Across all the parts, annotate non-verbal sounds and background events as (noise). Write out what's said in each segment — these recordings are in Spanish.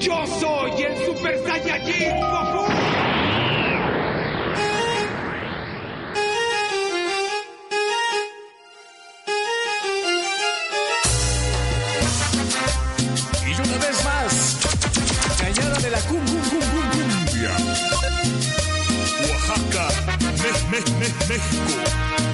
Yo soy el Super Saiyajin. Y una vez más, cañada de la cum, cum, cum, cum, cumbia. México.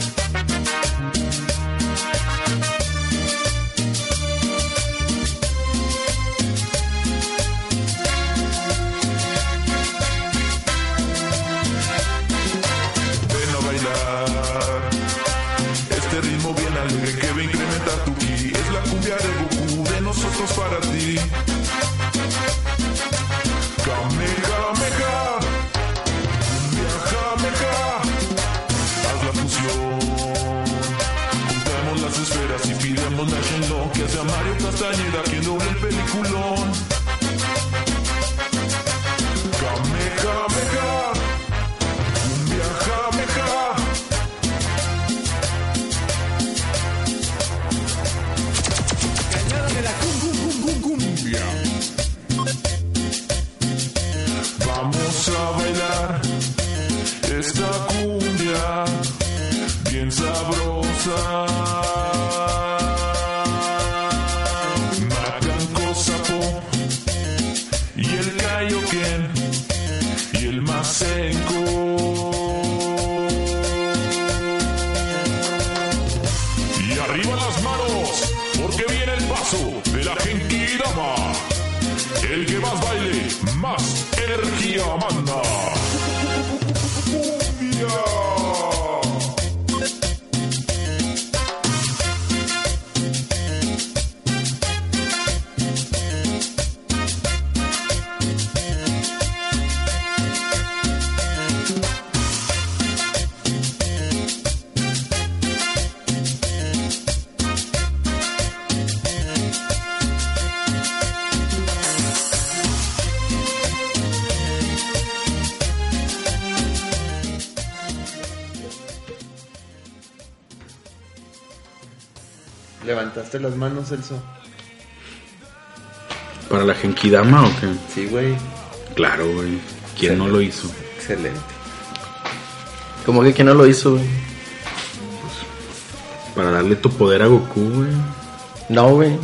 ¿Levantaste las manos, Celso? ¿Para la Genkidama o qué? Sí, güey. Claro, güey. ¿Quién no lo hizo? Excelente. Como que quién no lo hizo, güey. Para darle tu poder a Goku, güey. No, güey.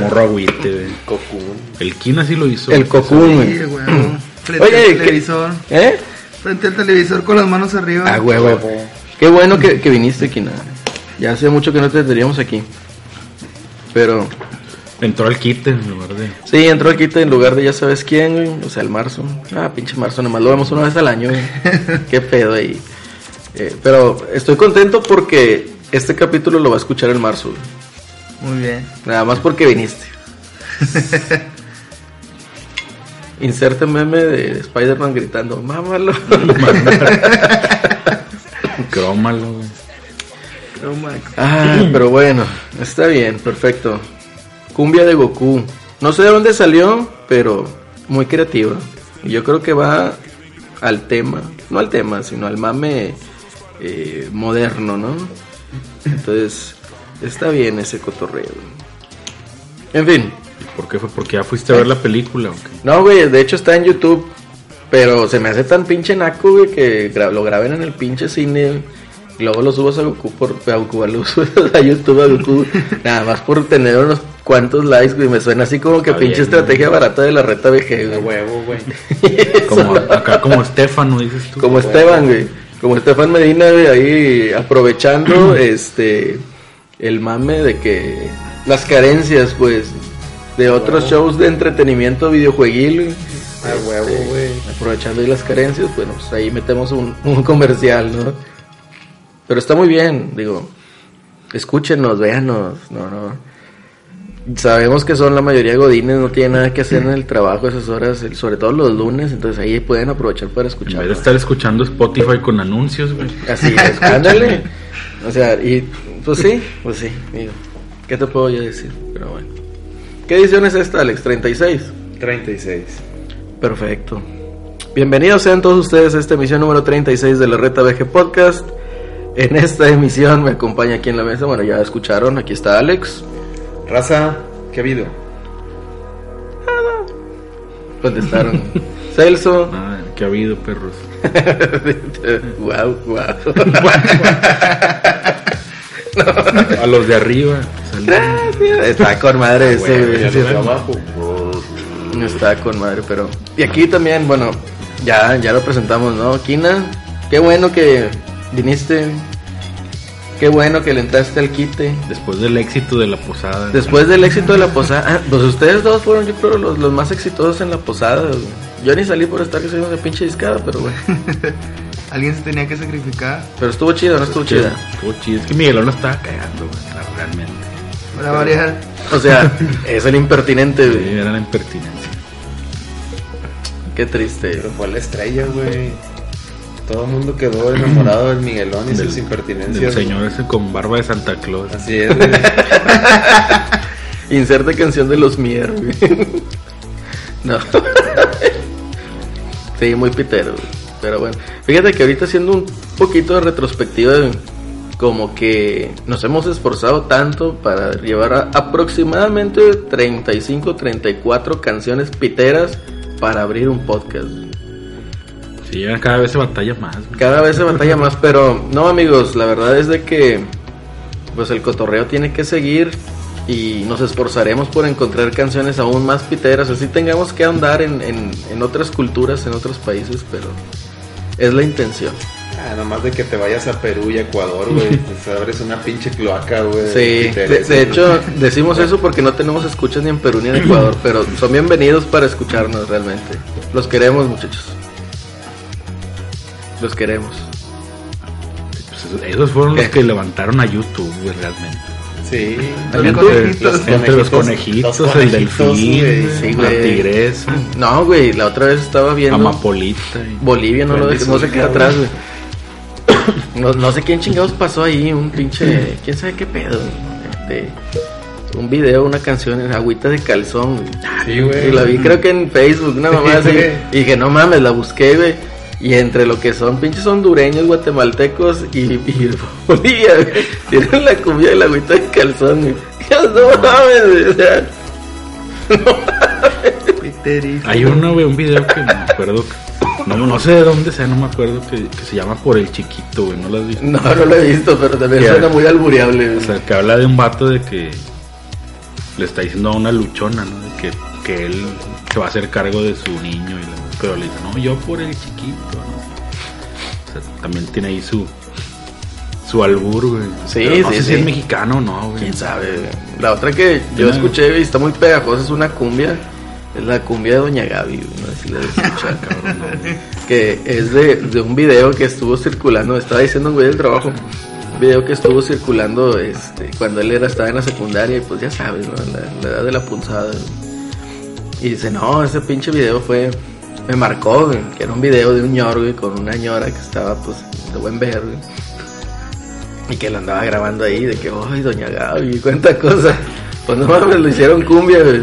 Morro agüite, güey. Cocoon. El Kina sí lo hizo. El Cocoon, Sí, güey. güey. Frente Oye, al ¿qué- televisor. ¿Eh? Frente al televisor con las manos arriba. Ah, huevo. Qué bueno que, que viniste, Kina. Ya hace mucho que no te teníamos aquí. Pero Entró al quite en lugar de. sí, entró aquí en lugar de ya sabes quién, güey. O sea, el marzo. Ah, pinche marzo, nomás lo vemos una vez al año, güey. (laughs) Qué pedo ahí. Eh, pero estoy contento porque este capítulo lo va a escuchar el marzo, güey. Muy bien. Nada más porque viniste. (laughs) Inserte meme de Spider-Man gritando, mámalo. (laughs) Crómalo, güey. Ah, (clears throat) pero bueno, está bien, perfecto. Cumbia de Goku. No sé de dónde salió, pero muy creativa. Y yo creo que va al tema, no al tema, sino al mame eh, moderno, ¿no? Entonces, está bien ese cotorreo. En fin, ¿Por qué fue? Porque ya fuiste a ver la película, ¿o qué? No, güey, de hecho está en YouTube. Pero se me hace tan pinche naco, güey, que gra- lo graben en el pinche cine. Y luego lo subas a Goku por a Goku, lo subas (laughs) a YouTube a Goku. nada más por tener unos cuantos likes, güey. Me suena así como que Está pinche bien, estrategia barata de la reta VG, De güey. huevo, güey. (laughs) Como, acá como Estefano, dices tú. Como Esteban, güey. Como Estefan Medina, güey, ahí aprovechando (clears throat) este el mame de que las carencias, pues, de otros shows de entretenimiento videojueguil, güey. A huevo, Este, güey. Aprovechando ahí las carencias, bueno, pues ahí metemos un, (laughs) un comercial, ¿no? Pero está muy bien, digo, escúchenos, véanos, no, no. Sabemos que son la mayoría de godines, no tienen nada que hacer en el trabajo esas horas, sobre todo los lunes, entonces ahí pueden aprovechar para En escuchar. vez de estar escuchando Spotify con anuncios, güey. Así es, (laughs) ándale. O sea, y pues sí, pues sí, digo, ¿qué te puedo yo decir? Pero bueno. ¿Qué edición es esta, Alex? 36. 36. Perfecto. Bienvenidos sean todos ustedes a esta emisión número 36 de la Reta VG Podcast. En esta emisión me acompaña aquí en la mesa, bueno, ya escucharon, aquí está Alex. Raza, ¿Qué ha habido? Contestaron. (laughs) Celso. Ah, ¿Qué ha habido, perros? (laughs) wow, wow. (laughs) A los de arriba. saludos. Está con madre ese, Güey, Está con madre, pero. Y aquí también, bueno, ya, ya lo presentamos, ¿no? Kina, qué bueno que viniste. Qué bueno que le entraste al quite. Después del éxito de la posada. Después del éxito de la posada. Ah, pues ustedes dos fueron, yo creo, los, los más exitosos en la posada. güey. Yo ni salí por estar que soy una pinche discada, pero bueno. (laughs) Alguien se tenía que sacrificar Pero estuvo chido, no estuvo chida. Estuvo chido. Es que Miguelón lo estaba cagando, güey, realmente. Para variar. O sea, (laughs) es el impertinente, Sí, güey. era la impertinencia. Qué triste. Pero fue la estrella, güey. Todo el mundo quedó (clears throat) enamorado del Miguelón y Del- sus impertinencias. Del güey. señor ese con barba de Santa Claus. Así es, güey. (laughs) Inserte canción de los Mier, güey. (laughs) No. Sí, muy pitero, güey. Pero bueno, fíjate que ahorita haciendo un poquito de retrospectiva, como que nos hemos esforzado tanto para llevar a aproximadamente 35, 34 canciones piteras para abrir un podcast. Sí, cada vez se batalla más. Cada vez se batalla más, pero no amigos, la verdad es de que pues el cotorreo tiene que seguir y nos esforzaremos por encontrar canciones aún más piteras, así tengamos que andar en, en, en otras culturas, en otros países, pero es la intención. Ah, nomás de que te vayas a Perú y Ecuador, güey. (laughs) Pues abres una pinche cloaca, güey. Sí, de, de hecho decimos eso porque no tenemos escuchas ni en Perú ni en Ecuador, pero son bienvenidos para escucharnos realmente. Los queremos muchachos. Los queremos. Pues esos- fueron los que levantaron a YouTube, güey, realmente. Sí. Los Entre, conejitos. entre los conejitos, los el delfín, güey. güey, Sí, la tigresa, No, güey, la otra vez estaba viendo amapolita. y- Bolivia, no, lo Wendy dejes- no se Zulka, queda atrás, güey. No, no sé quién chingados pasó ahí, un pinche. ¿Quién sabe qué pedo? De, un video, una canción en agüita de calzón, güey. Sí, güey. Y la vi, creo que en Facebook, una mamá así. güey. Y dije, no mames, la busqué, güey. Y entre lo que son pinches hondureños, guatemaltecos y, y Bolivia, güey, tienen la cumbia de la agüita de calzón, güey. No mames, güey. O sea, (laughs) Piterito. Hay uno, güey, un video que me acuerdo. que- no, no sé de dónde sea, no me acuerdo. Que, que se llama Por el Chiquito, güey. ¿No lo has visto? no, no lo he visto, pero también suena muy albureable, O güey. sea, que habla de un vato de que le está diciendo a una luchona, ¿no? De que, que él se va a hacer cargo de su niño. Y la- pero le dice, no, yo por el chiquito, ¿no? O sea, también tiene ahí su su albur, güey. Sí, Pero no sí, sé sí. si es mexicano o no, güey. quién sabe. La otra que yo escuché y está muy pegajosa es una cumbia. Es la cumbia de Doña Gaby, no si la has escuchado, cabrón. no. Que es de, de un video que estuvo circulando, estaba diciendo un güey del trabajo. Un video que estuvo circulando este, cuando él era, estaba en la secundaria y pues ya sabes, ¿no? la, la edad de la punzada. Y dice, no, ese pinche video fue, me marcó, que era un video de un ñor, güey, con una ñora que estaba pues de buen ver. Y que lo andaba grabando ahí, de que, ay, doña Gaby, cuánta cosa. Pues no mames, lo hicieron cumbia, güey.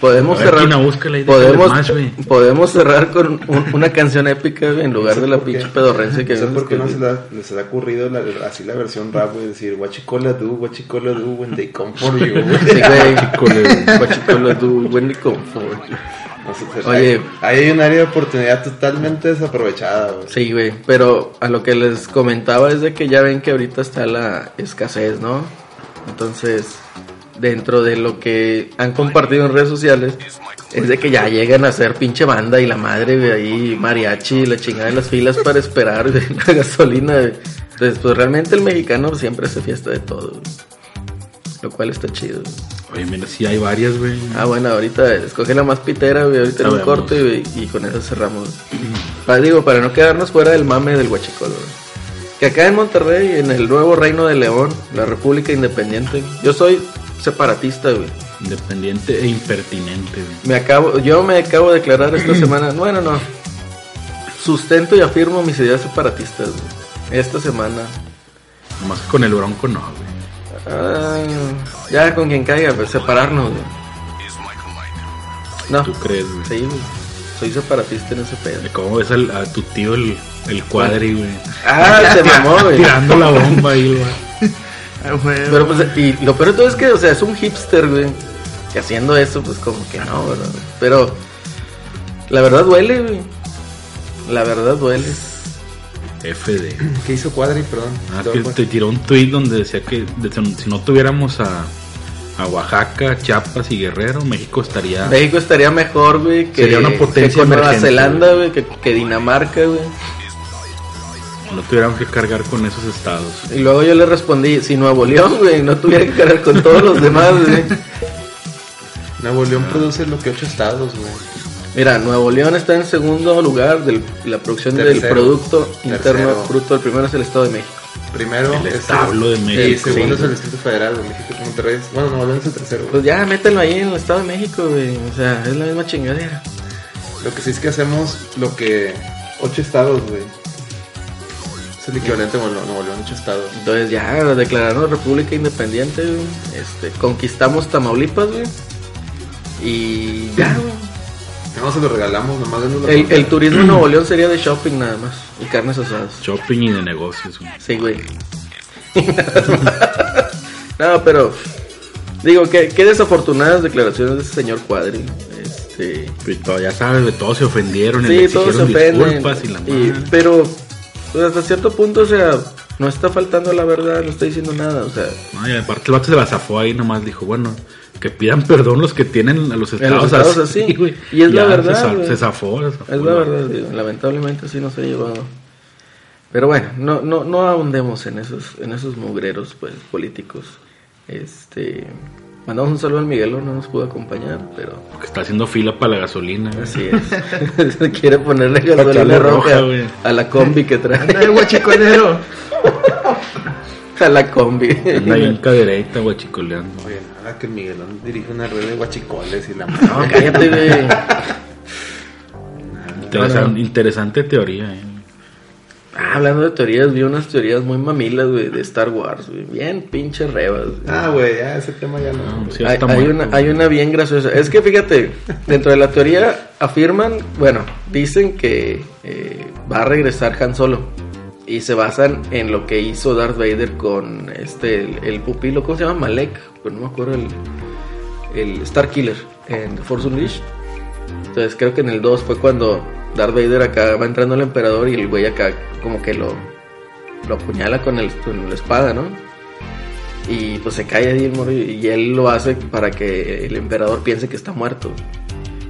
Podemos cerrar. Podemos, más, podemos cerrar con un- una canción épica, güey, en lugar de la pinche pedorrencia que No sé por qué no se, la- les ha ocurrido la- así la versión rap, güey. Decir, what you call a do, what you call a do when they come for you, güey. Sí, güey. (laughs) Guachicolo, du, when it come for. Se- Oye. Ahí hay un área de oportunidad totalmente desaprovechada, güey. Sí, güey. Pero a lo que les comentaba es de que ya ven que ahorita está la escasez, ¿no? Entonces, dentro de lo que han compartido en redes sociales, es de que ya llegan a ser pinche banda y la madre, güey, ahí mariachi, la chingada en las filas para esperar (laughs) la gasolina. Entonces, pues realmente el mexicano siempre hace fiesta de todo, güey. Lo cual está chido, güey. Oye, mira, sí hay varias, güey. Ah, bueno, ahorita escoge la más pitera, güey, ahorita en un corte, güey, y con eso cerramos. Para, digo, para no quedarnos fuera del mame del huachicol, güey. Que acá en Monterrey, en el nuevo reino de León, la República Independiente, yo soy separatista, güey. Independiente e impertinente, güey. Me acabo, yo me acabo de declarar esta (clears throat) semana. Bueno, no. Sustento y afirmo mis ideas separatistas. güey. Esta semana. Nomás que con el bronco no, güey. Ah, ya con quien caiga, pues separarnos. güey. No. ¿Tú crees, güey? Sí, güey. Soy separatista en ese pedo. ¿Cómo ves al- a tu tío el, el cuadri, güey? Ah, se mamó, güey. (laughs) Tirando la bomba ahí, güey. Ah, Pero pues, y lo peor de todo es que, o sea, es un hipster, güey. Que haciendo eso, pues como que no, ¿verdad? Pero la verdad duele, güey. La verdad duele. FD. (clears throat) ¿Qué hizo Cuadri? Perdón. Ah, que te tiró un tweet donde decía que de- si no tuviéramos a, a Oaxaca, Chiapas y Guerrero, México estaría. México estaría mejor, güey, que, Sería una potencia que con Nueva Zelanda, güey, que, que Dinamarca, güey. No tuviéramos que cargar con esos estados. Y luego yo le respondí, si Nuevo León, güey, no tuviera que cargar con todos los demás, güey. (laughs) Nuevo León produce lo que ocho estados, güey. Mira, Nuevo León está en segundo lugar de la producción del Tercero. Producto Interno Tercero. Bruto. El primero es el Estado de México. Primero El es establo de Y México. segundo sí. es el Distrito Federal, güey. México y Monterrey. Bueno, Nuevo León es el tercero, güey. Pues ya, mételo ahí en el Estado de México, güey. O sea, es la misma chingadera. Lo que sí es que hacemos lo que ocho estados, güey. Es el equivalente a Nuevo Nuevo León, ocho estados. Entonces ya declararnos República Independiente, güey. Este, conquistamos Tamaulipas, güey. Y ya, güey. No se lo regalamos, nomás la El, el turismo en Nuevo (clears throat) León sería de shopping nada más. Y carnes asadas. Shopping y de negocios, güey. Sí, güey. (laughs) no, pero digo que qué desafortunadas declaraciones de ese señor Cuadri. Este, ya sabes, güey, todos se ofendieron y sí, le todos se exigieron ofenden. disculpas y la y- madre. pero pues, hasta cierto punto, o sea, no está faltando la verdad, no está diciendo nada, o sea, No, y aparte el vato se la zafó ahí nomás dijo, bueno, que pidan perdón los que tienen a los estados, los estados así. güey. Y es la Ya, verdad, Se, zafó, se zafó, es la verdad, digo, lamentablemente así nos ha llevado. Pero bueno, no, no, no ahondemos en esos, en esos mugreros pues políticos. Este mandamos un saludo al Miguelo, no nos pudo acompañar, pero Que está haciendo fila para la gasolina, güey. Así es. (laughs) Quiere ponerle gasolina roja, a la combi que Anda trae. de guachicolero. (laughs) A la combi. Anda bien cadereita, guachicoleando. Oye, nada, que Miguelón dirige una red de guachicoles y la No, cállate, güey. (laughs) Interesan- Interesante teoría, eh. Ah, hablando de teorías, vi unas teorías muy mamilas, güey, de Star Wars, güey. Bien pinche rebas. güey. Ah, güey, ya ese tema ya no. No, sí, hay, está hay muerto, una, hay una bien graciosa. Es que fíjate, dentro de la teoría afirman, bueno, dicen que eh, va a regresar Han Solo. Y se basan en lo que hizo Darth Vader con este, el, el pupilo, ¿cómo se llama? Malek, pero no me acuerdo el, el Star Killer en The Force Unleashed. Creo que en el 2 fue cuando Darth Vader acá va entrando el emperador y el güey acá como que lo, lo apuñala con, el, con la espada, ¿no? Y pues se cae ahí el morro y y él lo hace para que el emperador piense que está muerto.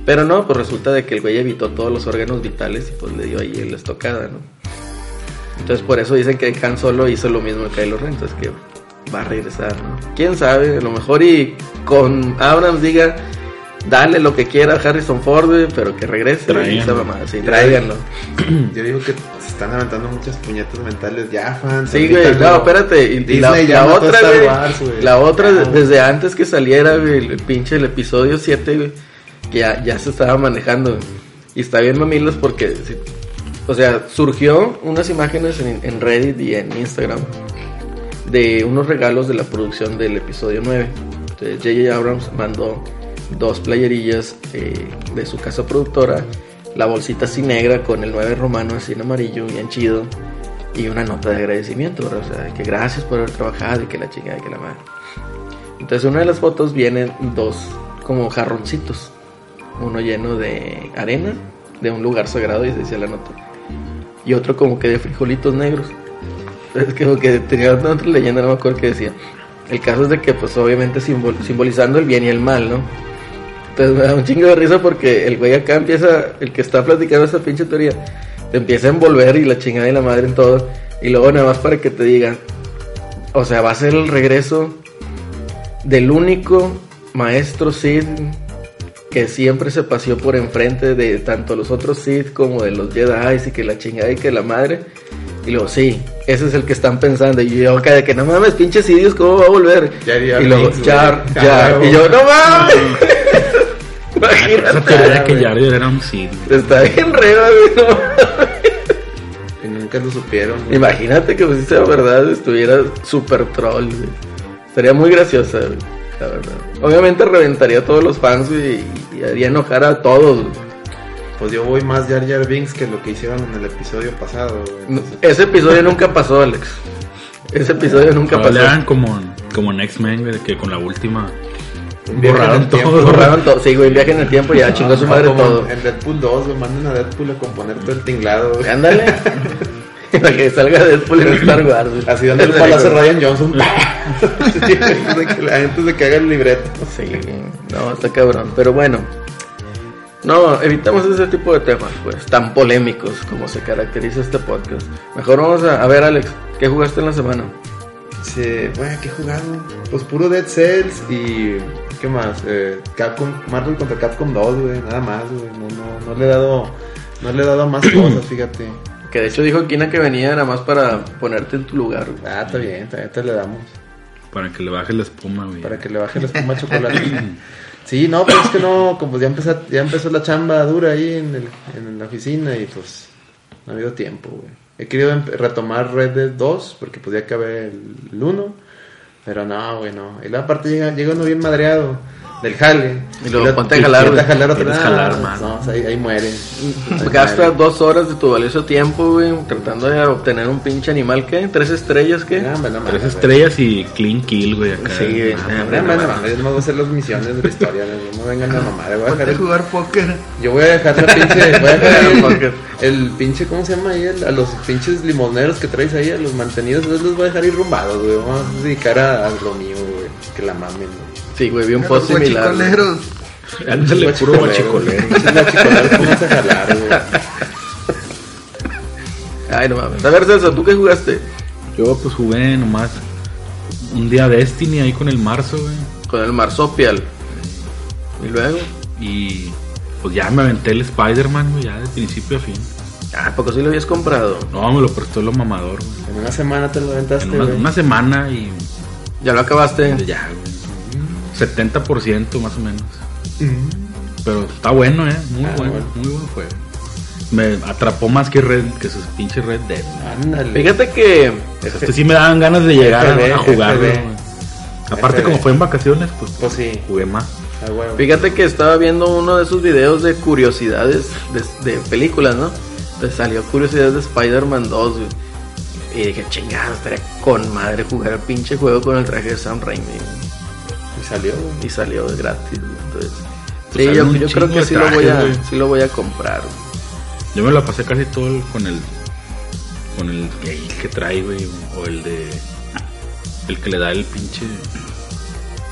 Pero no, pues resulta de que el güey evitó todos los órganos vitales y pues le dio ahí la estocada, ¿no? Entonces por eso dicen que Han Solo hizo lo mismo que Kylo Ren, entonces que va a regresar, ¿no? ¿Quién sabe? A lo mejor y con Abrams diga, dale lo que quiera a Harrison Ford, pero que regrese. Esa mamada, sí, tráiganlo. Yo digo que se están levantando muchas puñetas mentales. Ya, fans. Sí, güey, no, espérate. Y, y la, otra, Star güey, Wars, güey. la otra, desde antes que saliera, güey, el pinche el episodio 7, güey, que ya, ya se estaba manejando. güey. Y está bien mamilos porque, sí, o sea, surgió unas imágenes en, en Reddit y en Instagram de unos regalos de la producción del episodio 9. Entonces, J.J. Abrams mandó dos playerillas eh, de su casa productora, la bolsita así negra con el 9 romano así en amarillo, bien chido, y una nota de agradecimiento, ¿verdad? o sea, que gracias por haber trabajado y que la chingada y que la madre. Entonces, en una de las fotos vienen dos como jarroncitos, uno lleno de arena de un lugar sagrado y se decía la nota, y otro como que de frijolitos negros. Es que, como que tenía otra leyenda, no me acuerdo qué decía. El caso es de que, pues, obviamente simbol- simbolizando el bien y el mal, ¿no? Entonces me da un chingo de risa porque el güey acá empieza, el que está platicando esa pinche teoría, te empieza a envolver y la chingada y la madre en todo. Y luego nada más para que te diga, o sea, va a ser el regreso del único maestro Sid que siempre se paseó por enfrente de tanto los otros Sith como de los Jedi y que la chingada y que la madre. Y luego, sí, ese es el que están pensando. Y yo, acá de que no mames, pinches idios, ¿cómo va a volver? Y luego, Jar. Jar. Y yo, no mames. Esa Imagínate. teoría que Jar Jar era un Sith. Está bien reba, güey. no. Y nunca lo supieron. güey. Imagínate que pues, si sea verdad, estuviera super troll, güey. Estaría muy graciosa, güey, la verdad. Obviamente reventaría a todos los fans, güey, y, haría enojar a todos, güey. Pues yo voy más Jar Jar Binks que lo que hicieron en el episodio pasado. güey. No, Entonces, Ese episodio nunca pasó, Alex. Ese episodio nunca pasó. hagan como, como en X-Men, que con la última borraron todo. Borraron todo. Sí, güey, viaje en el tiempo y ya chingó su Ah, madre todo. En Deadpool 2, güey, manden a Deadpool a componer todo el tinglado. güey. Ándale. (laughs) Para que salga Deadpool en Star Wars. güey. Así donde el palazo Ryan Johnson. (laughs) Sí, antes, de que, antes de que haga el libreto. Sí, no, está cabrón. Pero bueno. No, evitamos ese tipo de temas, pues, tan polémicos como se caracteriza este podcast. Mejor vamos a, a ver, Alex, ¿qué jugaste en la semana? Sí, güey, ¿qué he jugado? Pues puro Dead Cells y. ¿Qué más? Eh, Capcom, Marvel contra Capcom 2, güey, nada más, güey. No, no, no le he dado. No le he dado más (clears throat) cosas, fíjate. Que de hecho dijo Kina que venía nada más para ponerte en tu lugar. güey. Ah, está bien, está bien, te le damos. Para que le baje la espuma, güey. Para que le baje la espuma de chocolate. Sí, no, pues es que no, como ya empezó, ya empezó la chamba dura ahí en, el, en la oficina y pues no ha habido tiempo, güey. He querido empe- retomar Red Dead 2 porque pues ya acabé el 1, pero no, güey, no. Y la parte llega, llega uno bien madreado del jale. Y luego ponte a jalar, ponte a jalar otra vez. jalar, No, mano. No, o sea, ahí, ahí muere. Ahí Gastas muere. dos horas de tu valioso tiempo, güey, tratando de obtener un pinche animal, ¿qué? ¿Tres estrellas, qué? No, no Tres güey. estrellas y clean kill, güey, acá. Sí, güey. Ah, Ah, No, no, no, yo no voy a hacer las misiones de la historia, no, no vengan a mamar, voy a dejar jugar póker. Yo voy a dejar la pinche. Voy a dejar (laughs) el, el pinche. ¿Cómo se llama ahí? El- a los pinches limoneros que traes ahí, a los mantenidos. Entonces los voy a dejar ir rumbados, güey. Vamos a dedicar a, a lo mío, güey. Que la mamen, güey. Sí, güey, vi un post similar. guachicoleros. Ándale, puro guachicolero. Pinches guachicoleros, pónganse a jalar, güey. Ay, no mames. A ver, Celso, ¿tú qué jugaste? Yo pues jugué nomás un día Destiny ahí con el marzo, güey. Con el Marsopial. Y luego. Y pues ya me aventé el Spider-Man, güey, ya de principio a fin. Ah, ¿poco sí lo habías comprado? No, me lo prestó el mamador, güey. En una semana te lo aventaste, En una, güey. una semana y Ya lo acabaste. ya, güey. 70% más o menos. Pero está bueno, eh. Muy Ah, bueno, bueno. muy buen juego. Me atrapó más que Red, que sus pinches Red Dead. Ándale. Fíjate que. Este sí me daban ganas de llegar a- FB, a, jugarlo. FB. güey. Aparte, FB. como fue en vacaciones, pues Pues sí, jugué más. a huevo. Fíjate que estaba viendo uno de esos videos de curiosidades de, de películas, ¿no? Te salió curiosidades de Spider-Man 2, güey. Y dije, chingada, estaría con madre jugar el pinche juego con el traje de Sam Raimi. Y salió. Y salió de gratis, güey. Entonces, Pues sí, yo, yo creo que sí lo, voy a, güey. sí lo voy a comprar. güey. Yo me la pasé casi todo el- con el con el que, trae, güey, o el de el que le da el pinche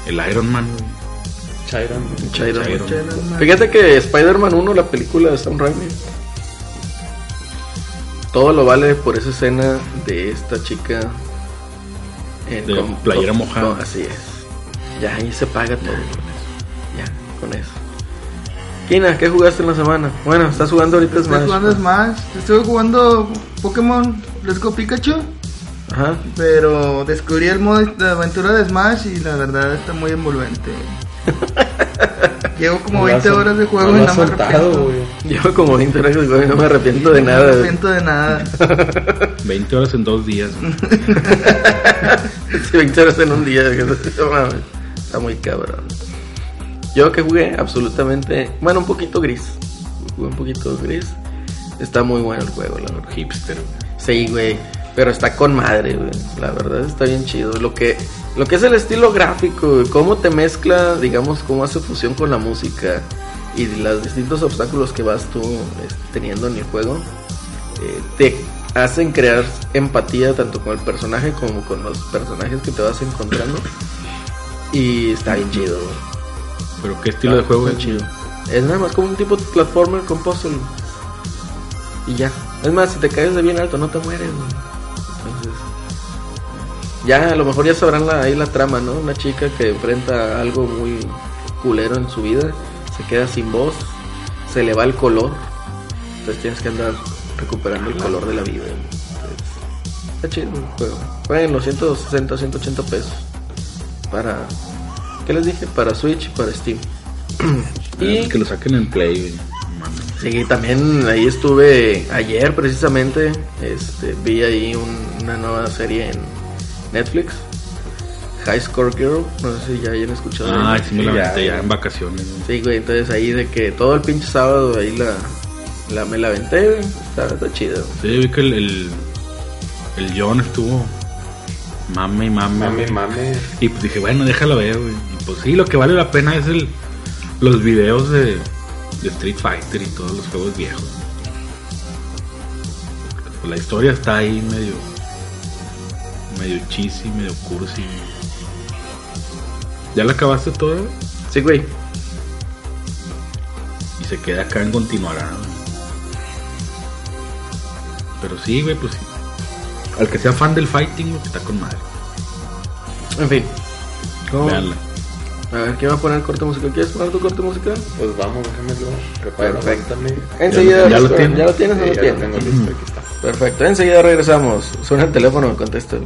el Iron Man, güey. Chiron. Chiron. Chiron. Fíjate que Spider-Man 1, la película de Sam Raimi, todo lo vale por esa escena de esta chica en- De playera mojada. con- así es. Ya ahí se paga todo. Ya, con eso. Kina, ¿qué jugaste en la semana? Bueno, estás jugando ahorita Estoy Smash. jugando Smash. Estoy jugando Pokémon Let's Go Pikachu. Ajá. Pero descubrí el modo de aventura de Smash y la verdad está muy envolvente. (laughs) Llevo como No lo 20 has- horas de juego no y no me arrepiento. Llevo como 20 horas de juego y no me arrepiento de No nada. me güey. arrepiento de nada. (laughs) 20 horas en dos días. güey. (laughs) Sí, 20 horas en un día. Está muy cabrón. Yo que jugué absolutamente, bueno, un poquito gris. Jugué un poquito gris. Está muy bueno el juego, la verdad. Hipster. Sí, güey. Pero está con madre, güey. La verdad está bien chido. Lo que, lo que es el estilo gráfico, güey, cómo te mezcla, digamos, cómo hace fusión con la música y los distintos obstáculos que vas tú este, teniendo en el juego, eh, te hacen crear empatía tanto con el personaje como con los personajes que te vas encontrando. Y está bien chido, güey. Pero qué estilo de juego es chido. Es nada más como un tipo de platformer con puzzle. Y ya. Es más, si te caes de bien alto, no te mueres. güey. Entonces. Ya, a lo mejor ya sabrán la, ahí la trama, ¿no? Una chica que enfrenta algo muy culero en su vida. Se queda sin voz. Se le va el color. Entonces tienes que andar recuperando el color de la vida. Entonces, Está chido el juego. Bueno, los 160, 180 pesos. Para. ¿Qué les dije? Para Switch y para Steam. (clears throat) Y que lo saquen en Play. Sí, también ahí estuve ayer precisamente. Este, vi ahí un- una nueva serie en Netflix. High Score Girl. No sé si ya hayan escuchado. Ah, sí ya, ya, en vacaciones. Sí, güey, entonces ahí de que todo el pinche sábado ahí la, la me la aventé, güey. Está, está chido. Sí, vi que el, el, el John estuvo mame y mame. Mame, mame. Y pues dije, bueno, déjalo ver, güey. Y pues sí, lo que vale la pena es el los videos de, de Street Fighter y todos los juegos viejos. Pues la historia está ahí medio medio cheesy, medio cursi. ¿Ya la acabaste toda? Sí, güey. Y se queda acá en continuará. Pero sí, güey, pues sí. Al que sea fan del fighting, güey, está con madre. En fin. ¿Cómo? Veanla. A ver, ¿quién va a poner corte musical? ¿Quieres poner tu corte musical? Pues vamos, déjamelo. Preparo, Perfecto. aguántame. Enseguida. ¿Ya lo tienes? ¿Ya lo tienes o Sí, no ya tienes? lo tengo listo, aquí está. Perfecto, enseguida regresamos. Suena el teléfono, contesta.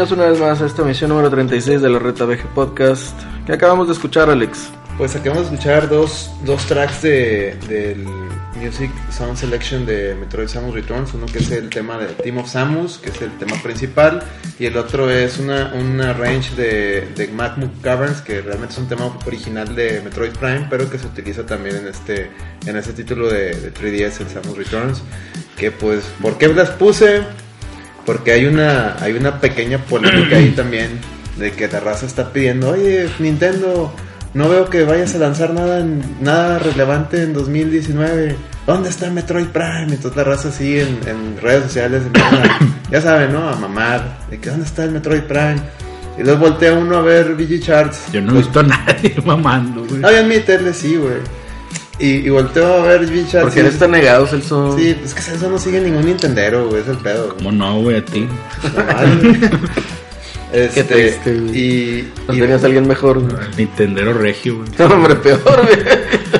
Bienvenidos una vez más a esta emisión número 36 de la Reta VG Podcast. ¿Qué acabamos de escuchar, Alex? Pues acabamos de escuchar dos, dos tracks de, del Music Sound Selection de Metroid Samus Returns. Uno que es el tema de Team of Samus, que es el tema principal, y el otro es una, una range de, de Caverns, que realmente es un tema original de Metroid Prime, pero que se utiliza también en este, en este título de, de 3DS, el Samus Returns. Que pues, ¿por qué las puse? Porque hay una, hay una pequeña polémica ahí (clears throat) también de que la raza está pidiendo, oye, Nintendo, no veo que vayas a lanzar nada, en- nada relevante en 2019. ¿Dónde está Metroid Prime? Y toda la raza así en, en redes sociales a- (clears throat) ya saben, ¿no? A mamar. De que ¿dónde está el Metroid Prime? Y luego voltea uno a ver VG Charts. Yo no he visto a nadie (laughs) mamando, güey. No, yo sí, güey. Y, y volteo a ver VG Charts. ¿Por qué y- eres tan negado, Celso? Sí, es que eso no sigue ningún Nintendero, güey, es el pedo. güey. ¿Cómo no, güey? A ti. Este, Qué triste, güey. y, ¿No y, tenías a alguien mejor? güey? Nintendero regio, güey. No, hombre, peor, güey.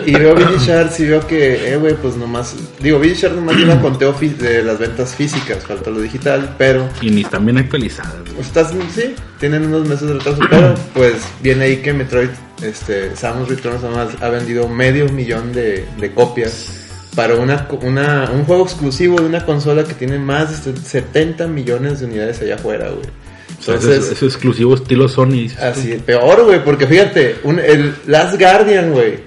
y veo VG Charts y veo que, eh, güey, pues nomás. Digo, VG Charts nomás lleva conteo de las ventas físicas, falta lo digital, pero. Y ni están bien actualizadas, güey. pues, estás, sí, tienen unos meses de retraso, pero pues viene ahí que Metroid, este, Samus Returns nomás ha vendido medio millón de, de copias. Para una, una, un juego exclusivo de una consola que tiene más de 70 millones de unidades allá afuera, güey. O sea, eso es- Entonces, es exclusivo estilo Sony. Así, peor, güey, porque fíjate, un- el Last Guardian, güey,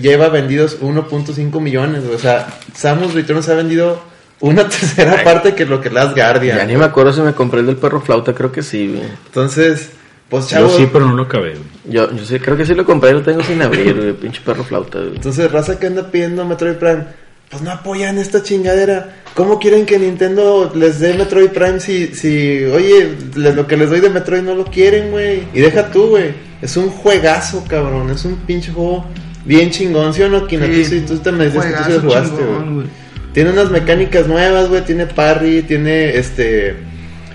lleva vendidos 1.5 millones. O sea, Samus Returns ha vendido una (laughs) tercera parte que lo que Last Guardian. Ya ni me acuerdo si me compré el del perro flauta, creo que sí, güey. Entonces, pues Yo chavos, sí, pero no lo acabé, güey. Yo, yo sí, creo que sí lo compré, lo tengo sin abrir, (laughs) güey, pinche perro flauta, güey. entonces raza que anda pidiendo Metroid Prime, pues no apoyan esta chingadera. ¿Cómo quieren que Nintendo les dé Metroid Prime si, si oye, le- lo que les doy de Metroid no lo quieren, güey? Y deja tú, güey. Es un juegazo, cabrón. Es un pinche juego bien chingón, ¿sí o no, Kina? tú, sí, tú te me dices que tú sí lo jugaste, güey. Tiene unas mecánicas nuevas, güey. Tiene parry, tiene este.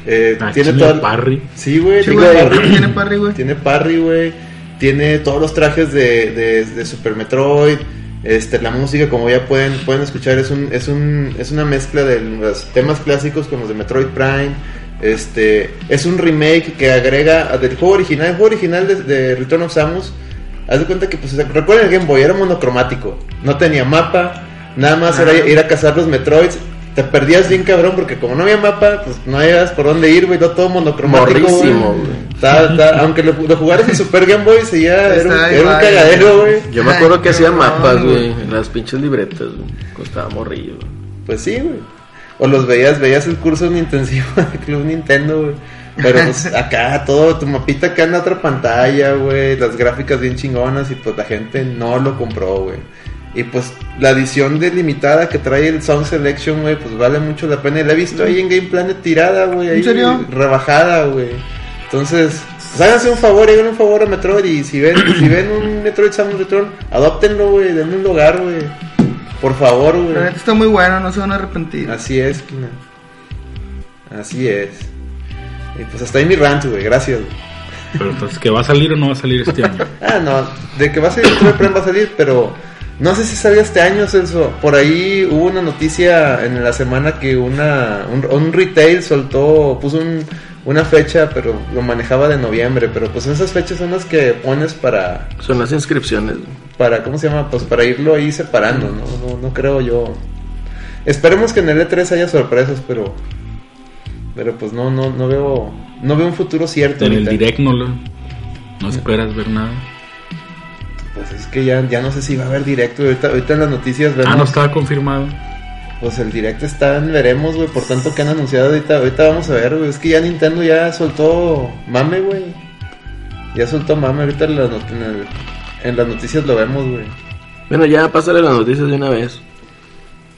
Eh, Ah, tiene todo. parry. Sí, güey. Tiene tiene parry, güey. Tiene parry, güey. Tiene todos los trajes de, de, de Super Metroid. Este, la música, como ya pueden, pueden escuchar, es un, es un, es una mezcla de los temas clásicos con los de Metroid Prime. Este, es un remake que agrega del juego original, el juego original de, de Return of Samus. Haz de cuenta que, pues, recuerden el Game Boy, era monocromático. No tenía mapa, nada más era ir a cazar los Metroids. Te perdías bien cabrón porque como no había mapa, pues no habías por dónde ir, güey, no todo monocromático. Morrísimo, güey. güey. Está- está- aunque lo, lo jugaras en Super Game Boy, seguía, era, un, era un cagadero, güey. Yo me acuerdo que Ay, hacía mapas, güey. en las pinches libretas, güey. Costaba morrillo, güey. Pues sí, güey. O los veías, veías el curso en intensivo de Club Nintendo, güey. Pero pues (laughs) acá todo, tu mapita acá en la otra pantalla, güey. Las gráficas bien chingonas y pues la gente no lo compró, güey. Y pues la edición delimitada que trae el Sound Selection, güey, pues vale mucho la pena. Y la he visto ahí en Game Planet tirada, güey. ahí ¿En serio? Rebajada, güey. Entonces, pues háganse un favor, hagan un favor a Metroid. Y si ven, si ven un Metroid Samus Return, adóptenlo, güey. Denle un lugar, güey. Por favor, güey. La está muy bueno, no se van a arrepentir. Así es, Kina. Así es. Y pues hasta ahí mi rant, güey. Gracias. güey. Pero entonces, ¿que va a salir o no va a salir este (laughs) año? Ah, no. De que va a salir Metroid Prime va a salir, pero no sé si salga este año, Celso. Por ahí hubo una noticia en la semana que una un, un retail soltó, puso un- una fecha, pero lo manejaba de noviembre. Pero pues esas fechas son las que pones para, Son las inscripciones, para ¿cómo se llama? Pues para irlo ahí separando, ¿no? No, no creo yo. Esperemos que en el E3 haya sorpresas, pero pero pues no no no veo no veo un futuro cierto En el direct no lo... No esperas ver nada. Pues es que ya, ya no sé si va a haber directo. Ahorita, ahorita en las noticias vemos. Ah, no estaba confirmado. Pues el directo está en veremos, güey. Por tanto que han anunciado ahorita. Ahorita vamos a ver, güey. Es que ya Nintendo ya soltó mame, güey. Ya soltó mame. Ahorita en, la not- en el- en las noticias lo vemos, güey. Bueno, ya pásale las noticias de una vez.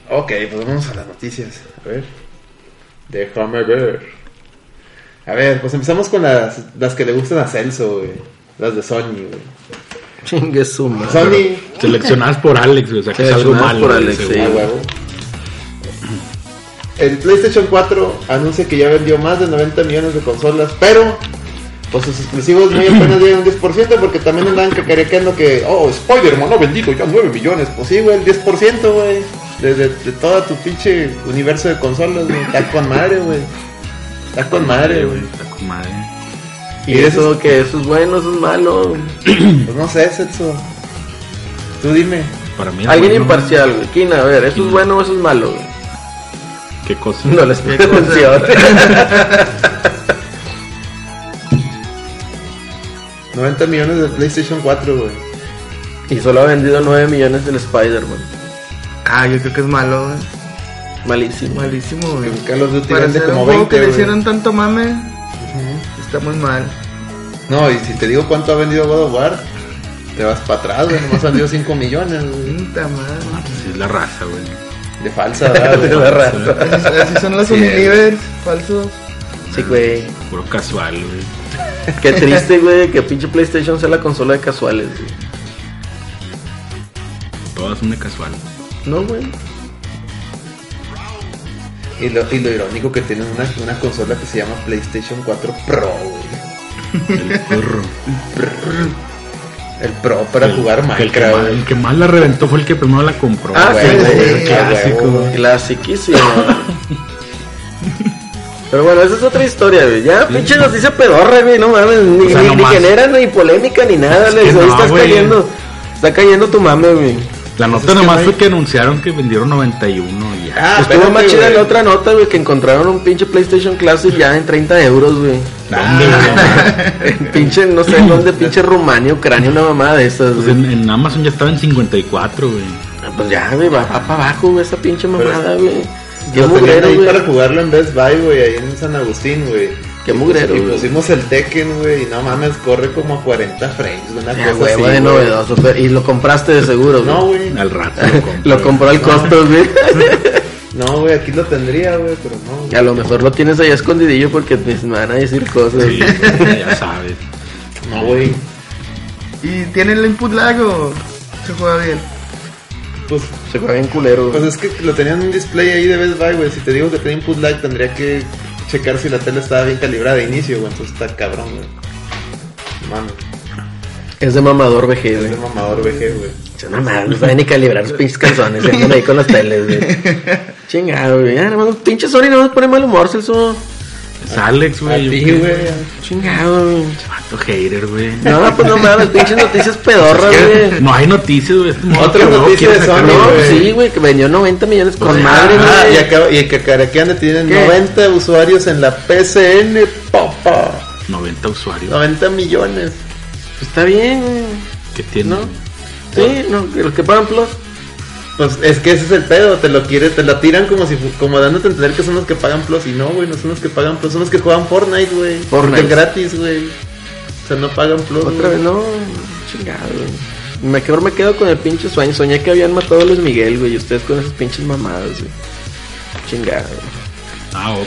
Ok, pues vamos a las noticias. A ver. Déjame ver. A ver, pues empezamos con las, las que le gustan a Celso, güey. Las de Sony, güey. Chingue su madre. Sony. Seleccionadas por Alex, o sea que es algo Seleccionadas malo. por Alex, sí. Huevo. El PlayStation 4 anuncia que ya vendió más de 90 millones de consolas, pero pues sus exclusivos muy apenas llegan un 10% porque también andan cacareando que, oh, Spider-Man ha vendido ya 9 millones. Pues sí, güey, el 10%, güey, de, de, de todo tu pinche universo de consolas, güey. Está con madre, güey. Está con madre, güey. Está con madre. Y eso que eso es bueno, eso es malo. Pues no sé, Celso. Tú dime. Para mí Alguien bueno, imparcial, güey. Kina, a ver, ¿eso es bueno o eso es malo, güey? ¿Qué cosa? No les pido atención. 90 millones de PlayStation 4, güey. y solo ha vendido 9 millones del Spider-Man. Ah, yo creo que es malo, güey. Malísimo. Malísimo, güey. Call of Duty Para vende como juego 20, que le hicieron tanto mame, está muy mal. No, y si te digo cuánto ha vendido God of War, te vas para atrás, güey. Nomás han vendido 5 millones, güey. Puta madre. Ah, pues es la raza, güey. De falsa, ¿verdad, güey? (laughs) De la raza. Así, así son los Sí, Unilivers falsos. Sí, güey. Puro casual, güey. (laughs) Qué triste, güey, que pinche PlayStation sea la consola de casuales, güey. Todas son de casual. No, güey. Y lo, y lo irónico que tienen una, una consola que se llama PlayStation 4 Pro, güey. El perro. El Pro para El- jugar el que, más, el que más la reventó fue el que primero la compró. Ah, güey. sí, güey, clásico, güey. Clasiquísimo. Pero bueno, esa es otra historia, güey. Ya, pinche noticia pedorra, güey. No mames. Ni, O sea, ni- ni nomás- genera ni polémica ni nada. Es les- que ahí no, estás güey. cayendo. Está cayendo tu mame, güey. La nota Pues es que nomás no hay- fue que anunciaron que vendieron 91 y ya. Ah, Estuvo espérate, más chida güey. la otra nota, güey, que encontraron un pinche PlayStation Classic ya en 30 euros, güey. ¿Dónde, güey? (laughs) En pinche, no sé dónde, pinche Rumania, Ucrania, una mamada de esas, Pues güey. en, en Amazon ya estaba en 54, güey. Pues ya, güey, va, va para abajo, güey, esa pinche mamada, güey. Qué Lo tenían mugrero, ahí güey. para jugarlo en Best Buy, güey, ahí en San Agustín, güey. Qué mugrero, Y güey. pusimos el Tekken, güey, y no mames, corre como a 40 frames, una Ya, cosa huevo así, de güey. novedoso, pero- y lo compraste de seguro, güey. No, güey. Al rato (laughs) lo compró al costo, güey. (laughs) No, güey, aquí lo tendría, güey, pero no. güey. A lo mejor lo tienes ahí escondidillo porque te me van a decir cosas. Sí, ya sabes. No, güey. ¿Y tiene el input lag o se juega bien? Pues, Se juega bien culero. pues es que lo tenían en un display ahí de Best Buy, güey. Si te digo que tiene input lag, tendría que checar si la tele estaba bien calibrada de inicio, güey. Entonces está cabrón, güey. Mano, Es de mamador VG, es güey. de mamador VG, güey. Es una madre, no saben ni calibrar los pinches calzones. y andan ahí con las teles, güey. (laughs) Chingado, güey. Ya, nada más, pinche Sony no nos pone mal humor, Celso. Es Alex, güey. ti, güey. Chingado, güey. Vato hater, güey. No, pues no mames, pinches noticias pedorras, güey. No hay noticias, güey. Otra noticia de Sony, No, güey. sí, güey, que vendió 90 millones con Pues, madre, Ah, güey. y, acaba, y que Caraqueando tienen ¿Qué? 90 usuarios en la PCN, papá. 90 usuarios. 90 millones. Pues está bien, güey. que tienen? ¿No? Sí, no, los que pagan plus. Pues es que ese es el pedo, te lo quiere, te lo tiran como si fu- como dándote a entender que son los que pagan Plus y no, güey, no son los que pagan Plus, son los que juegan Fortnite, güey. Fortnite. Porque es gratis, güey. O sea, no pagan Plus. Otra vez, no, chingado, güey. Mejor me quedo con el pinche sueño. Soñé que habían matado a Luis Miguel, güey. Y ustedes con esas pinches mamadas, güey. Chingado. Ah, ok.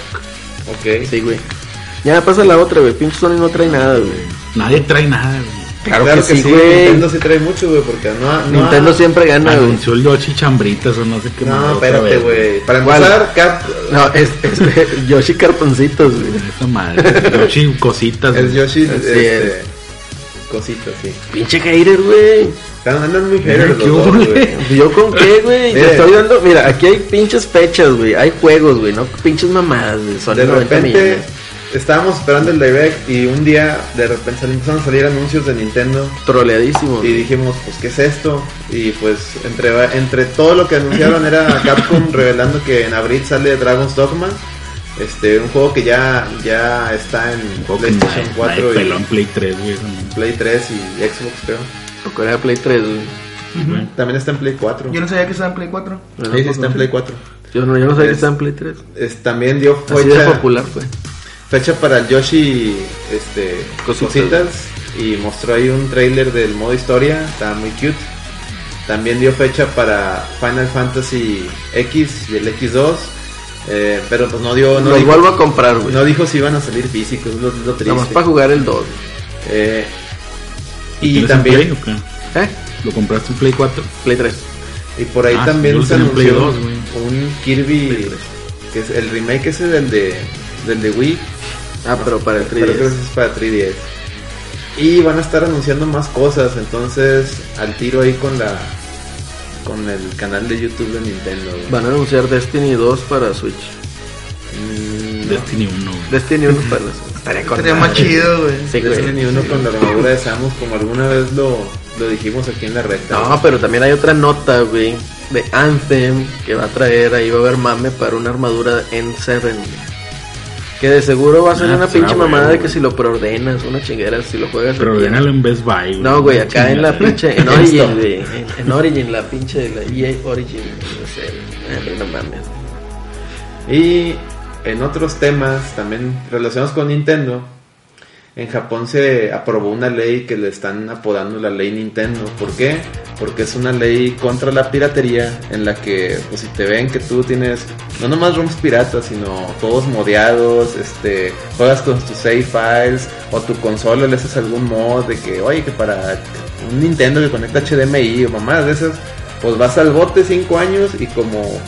Ok. Sí, güey. Ya pasa la otra, güey. Pinche Sony no trae nada, güey. Nadie trae nada, güey. Claro, Claro que, que sí, güey. Nintendo sí trae mucho, güey, porque no, no Nintendo siempre gana, güey. Anunció el Yoshi Chambritas o no sé qué No, espérate, güey. Para empezar, Cap No, es, es (laughs) Yoshi Cartoncitos, güey. Esa madre. Yoshi cositas. es güey. Yoshi, Así este, cositas, sí. Pinche hater, güey. Están andan muy haters ¿Qué los dos, hubo, güey. ¿Yo con qué, (laughs) güey? Te estoy dando. Mira, aquí hay pinches fechas, güey. Hay juegos, güey. No pinches mamadas, güey. Son De 90 repente millones. Estábamos esperando el direct y un día de repente empezaron a salir anuncios de Nintendo Troleadísimo. y dijimos, pues, ¿qué es esto? Y pues, entre, entre todo lo que anunciaron era (laughs) Capcom revelando que en abril sale Dragon's Dogma, este, un juego que ya, ya está en PlayStation nadie- 4 nadie y Play 3, güey. Play 3 y Xbox, creo. Porque era Play 3, güey. También está en Play 4. Yo no sabía que estaba en Play 4. Sí, sí, está en Play 4. Yo no, yo no sabía que Es- estaba en Play 3. Es, también dio Así de fecha, popular fue. Fecha para el Yoshi este, Cositas. y mostró ahí un trailer del modo historia, está muy cute. También dio fecha para Final Fantasy X y el X2, eh, pero pues no dio, no Los dijo, vuelvo a comprar, güey. no dijo si iban a salir físicos, es lo, triste. Para jugar el 2. Eh, y ¿Tienes también, Play? ¿Eh? ¿Lo compraste en Play 4? Play 3. y por ahí Ah, también se anunció 2, güey. un Kirby, que es el remake ese del de, del de Wii, Ah, pero para el Pero creo que 3DS. es para 3DS. Y van a estar anunciando más cosas, entonces al tiro ahí con la con el canal de YouTube de Nintendo. güey. Van a anunciar Destiny 2 para Switch. Mm, Destiny 1. güey. Destiny 1 para los... (laughs) Estaría con Sería más chido, güey. Sí. Destiny uno con la armadura de Samus, como alguna vez lo, lo dijimos aquí en la recta. No, pero también hay otra nota, güey, de Anthem que va a traer, ahí va a haber mame para una armadura N7. güey. Que de seguro va a ser Ah, una pues, pinche ah, mamada de que si lo preordenas, una chinguera, si lo juegas. Ordenalo en Best Buy. güey. No, güey, acá en la pinche, en Origin, güey. En, en Origin, la pinche, la EA Origin, no sé. no mames. Y en otros temas también relacionados con Nintendo, en Japón se aprobó una ley que le están apodando la ley Nintendo. ¿Por qué? Porque es una ley contra la piratería en la que, pues si te ven que tú tienes no nomás ROMs piratas, sino todos modeados, este, juegas con tus save files o tu consola le haces algún mod de que, oye, que para un Nintendo que conecta HDMI o mamás de esas, pues vas al bote 5 años y como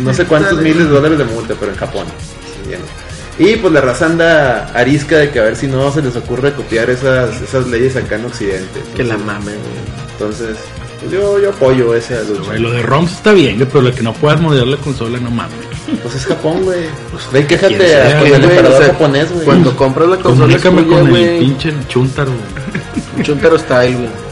no sé cuántos (laughs) miles de dólares de multa, pero en Japón. Sí. Y pues la raza anda arisca de que a ver si no se les ocurre copiar esas, esas leyes acá en Occidente. Que la mame, güey. Entonces, pues yo, yo apoyo esa lucha. Güey, lo de ROMs está bien, güey, pero lo que no puedas modear la consola, no mames. Pues es Japón, güey. Ve, quien quéjate sea, güey, el emperador o sea, japonés, güey. Cuando compras la consola Comunícame con el pinche chuntaro. chuntaro style, güey.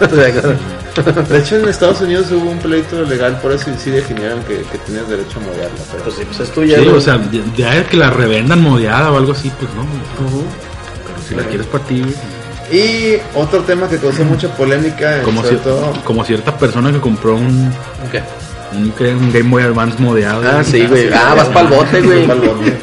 (laughs) (laughs) De hecho, en Estados Unidos hubo un pleito legal, por eso sí definieron que, que tenías derecho a modearla. Pero pues sí, pues es tuya, Sí, o sea, ya ya que la revendan modeada o algo así, pues no. Pero si la quieres para ti. Y otro tema que causó mucha polémica, como, cier- todo... como cierta persona que compró un, ¿Qué? un, un Game Boy Advance modeado. Ah, sí, güey. Ah, vas pa'l bote, (laughs) güey.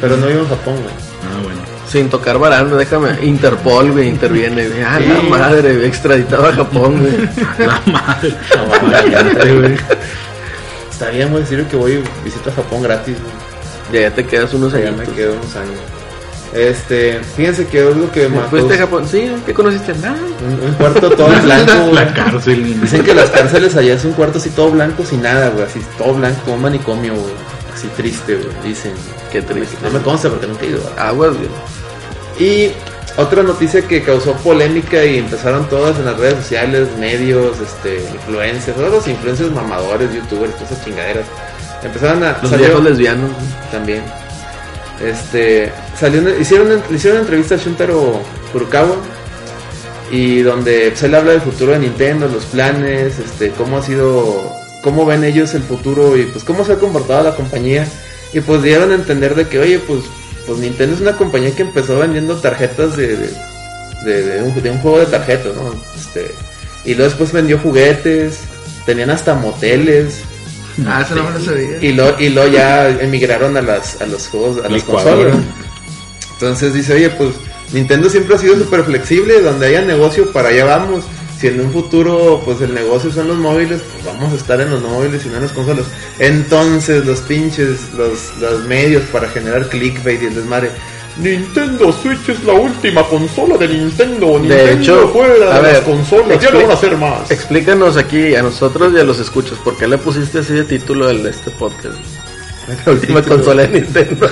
Pero no vivo en Japón, güey. Ah, bueno. Sin tocar barando, déjame. Interpol, güey, interviene. güey. Ah, la Sí. madre, güey, extraditado a Japón, güey. (laughs) La madre. Cállate, güey. Está bien, güey, decir que voy y visito a Japón gratis, güey. Ya, ya te quedas unos Ya años. me quedo unos años. Este, fíjense que algo que me ¿Fuiste a Japón? Sí, ¿qué conociste? Nada. un, un cuarto todo (laughs) blanco. La (laughs) cárcel. Dicen que las cárceles allá es un cuarto así todo blanco sin nada, güey, así todo blanco, como un manicomio, güey. Así triste, güey, dicen. Qué triste. No me consta porque nunca he ido. Aguas, güey. Y otra noticia que causó polémica y empezaron todas en las redes sociales, medios, este, influencers, todos los influencers mamadores, youtubers, todas esas chingaderas. Empezaron a Los salió- viejos lesbianos. también. Este, salió, hicieron, le hicieron una entrevista a Shuntaro Furukawa y donde pues, él habla del futuro de Nintendo, los planes, este, cómo ha sido, cómo ven ellos el futuro y pues cómo se ha comportado la compañía y pues dieron a entender de que oye pues, pues Nintendo es una compañía que empezó vendiendo tarjetas de, de, de- de un, de un juego de tarjetas, ¿no? Este, y luego después vendió juguetes, tenían hasta moteles, Ah, eso no me lo sabía. y lo, y lo ya emigraron a las a los juegos, a las consolas. Entonces dice, oye, pues Nintendo siempre ha sido súper flexible, donde haya negocio para allá vamos. Si en un futuro, pues el negocio son los móviles, pues vamos a estar en los móviles y no en las consolas. Entonces los pinches, los, los medios para generar clickbait y el desmadre. Nintendo Switch es la última consola de Nintendo. Nintendo hecho, fuera a de ver, las consolas. Ya no van a hacer más. Explícanos aquí a nosotros y a los escuchas, ¿por qué le pusiste así de título de este podcast? (laughs) La última Título. consola de Nintendo.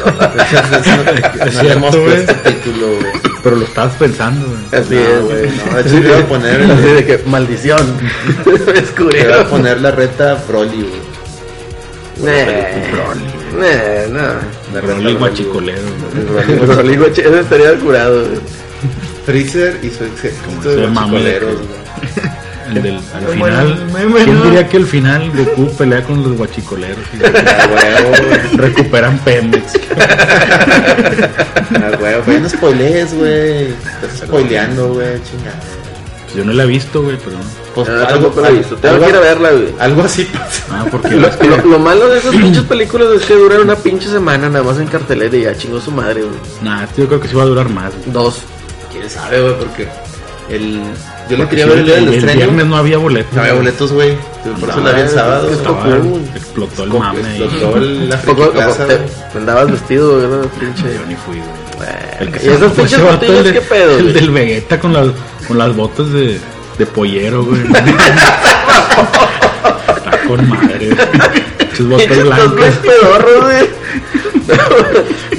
título. Pero lo estabas pensando, güey. Así No, es. güey, no, de hecho le iba a poner (laughs) el- Así de que, maldición. (laughs) A poner la reta Broly, güey. Nah, nah, no. La Broly Broly, guachicolero. estaría curado. güey. Freezer y su Como mame guachicoleros, de- güey. El del, al Muy final, bueno. ¿quién diría que al final Goku pelea con los guachicoleros y Ah, huevo, recuperan Pemex? Ah, huevo, güey. (laughs) No spoilees, güey. Estás spoileando, güey. Chinga. Pues yo no la he visto, güey, pero... Pues Ah, tampoco la he visto. Tengo que ir a verla, güey. Algo así pasa. Ah, porque Lo, lo- lo malo de esas (laughs) pinches películas es que duran una pinche semana nada más en cartelera y ya chingó su madre, güey. Nah, esto yo creo que sí va a durar más. güey. Dos. ¿Quién sabe, güey? Porque el... yo lo quería ver el día del el estreno. viernes no había boletos. No había boletos, güey. Por eso la vi el sábado. explotó el mame. Explotó el- la Poco- plaza, te- andabas vestido, ¿verdad? Pinche. Yo ni fui, güey. El que Y se esas pinches botellas, el ¿qué pedo, El del Vegeta con las, con las botas de, de pollero, güey. (laughs) Está con madre. Sus botas blancas. pedorros, güey.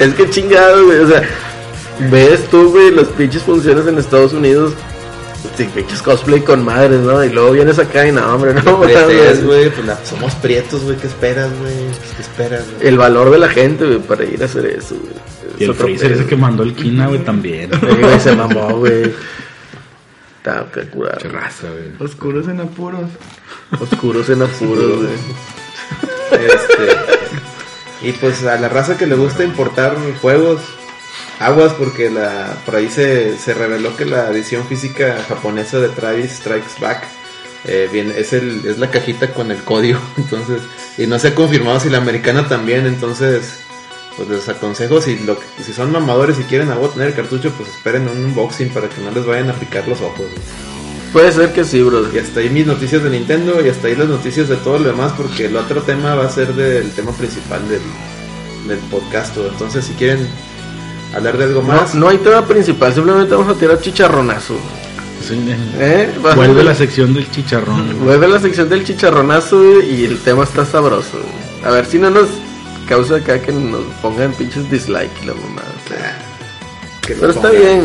es que chingado, güey. O sea, ves tú, güey, las pinches funciones en Estados Unidos Cosplay con madres, ¿no? Y luego vienes acá y no, hombre, no. Prietes, güey, pues la- somos prietos, güey, ¿qué esperas, güey? ¿Qué esperas, güey? El valor de la gente, güey, para ir a hacer eso, güey. Y Es el otro freezer pedo. ese que mandó el Kina, güey, también. (laughs) Güey, se mamó, güey. Está que curar. Qué raza, güey. Oscuros en apuros. Oscuros en apuros, güey. Este, y pues a la raza que le gusta importar juegos, aguas, porque la por ahí se, se reveló que la edición física japonesa de Travis Strikes Back eh, es, el, es la cajita con el código. (laughs) Entonces, y no se ha confirmado si la americana también. Entonces, pues les aconsejo, si, lo, si son mamadores y quieren a huevo tener el cartucho, pues esperen un unboxing para que no les vayan a picar los ojos. Puede ser que sí, Y brother. hasta ahí mis noticias de Nintendo y hasta ahí las noticias de todo lo demás porque el otro tema va a ser del tema principal del, del podcast. Entonces si quieren hablar de algo más, no hay tema principal, simplemente vamos a tirar chicharronazo. ¿Eh? Va- Vuelve la sección del chicharrón. Vuelve la sección del chicharronazo y el tema está sabroso. A ver si no nos causa acá que nos pongan pinches dislike y la mamada. que lo Pero está bien,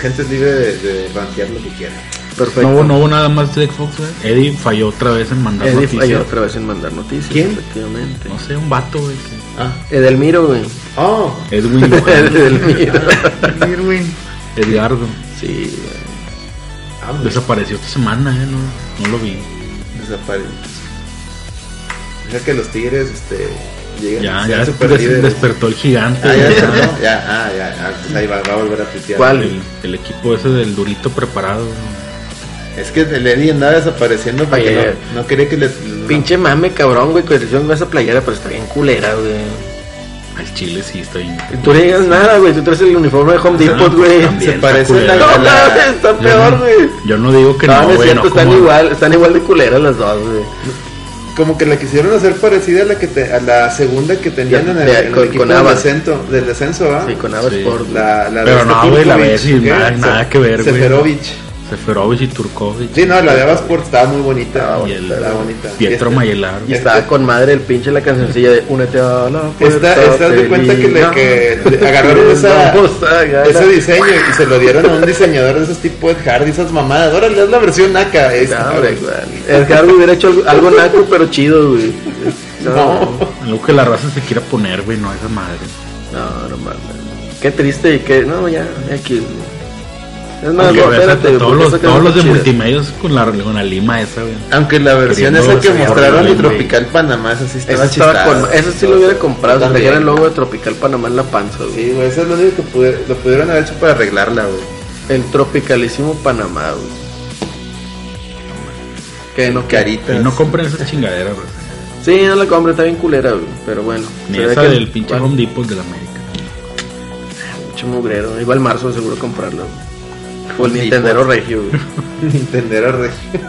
gente es libre de, de rantear lo que quiera. perfecto. No hubo, no hubo nada más de Xbox, güey. Eddie falló otra vez en mandar Eddie noticias. falló otra vez en mandar noticias. ¿Quién? Efectivamente. No sé, un vato, güey. que- Ah, Edelmiro, güey. oh, Edwin (laughs) Edelmiro. Irwin. Edgardo. sí, güey. ah, pues, Desapareció esta semana, eh. No, no lo vi. desaparece. Deja que los tigres este, lleguen Ya, ya super des- líderes. despertó el gigante. Ah, ya, güey. ¿no? (laughs) ya, ah, ya, ah, pues ahí va, va a volver a tuitear. ¿Cuál? El, el equipo ese del durito preparado. güey. Es que el Eddie andaba desapareciendo porque Oye, no, no quería que le... Pinche mame, cabrón, güey, que hicieron esa playera, pero está bien culera, güey. Al chile sí está bien. Tú no digas nada, güey, tú traes el uniforme de Home Depot, güey. Se parece la, No, la- está Yo peor, no- güey. Yo no digo que No, no, no es cierto, no están como- igual, están igual de culeras las dos, güey. Como que la quisieron hacer parecida a la que te- a la segunda que tenían Ya, en el, ya, en el con- equipo con del, descenso, del descenso, ¿ah? Sí, con Ava Sí. Sport. La, la Pero este no, güey, la ¿qué? nada- nada que ver, güey. Seferovic. Seferovic y Turkovic. Sí, no, la de Ava Sport estaba muy bonita. Estaba y el estaba bonita. Pietro Este- Mayelar. Y estaba con madre el pinche la cancioncilla de Únete a la esta de cuenta que, le, que le agarraron (laughs) esa, ganar. ese diseño y se lo dieron a un diseñador de esos tipo de hard y esas mamadas. Órale, es la versión naca. No, Esta, hombre, güey. Edgar hubiera hecho algo, algo naco, pero chido, güey. No. Algo que la raza se quiera poner, güey, no esa madre. No, no mames. Qué triste y qué. No, ya, aquí. Es más, no, espérate. todos los, todos los de multimedios con la, con la lima esa, güey. Aunque la versión esa que mostraron de. Tropical Panamá, esa sí estaba con, eso sí lo hubiera comprado. Si También. trajera el logo de Tropical Panamá en la panza, güey. Sí, güey, eso es lo único que pude- lo pudieron haber hecho para arreglarla, güey. El tropicalísimo Panamá, güey. Que no, que Caritas. Y no compren esa chingadera, güey. Sí, no la compré, está bien culera, güey. Pero bueno. Ni se esa que- del pinche bueno, Home Depot de la América. Mucho mugrero. Igual marzo seguro comprarlo. güey. O el Home Nintendero. Regio, güey. (laughs) Nintendero Regio.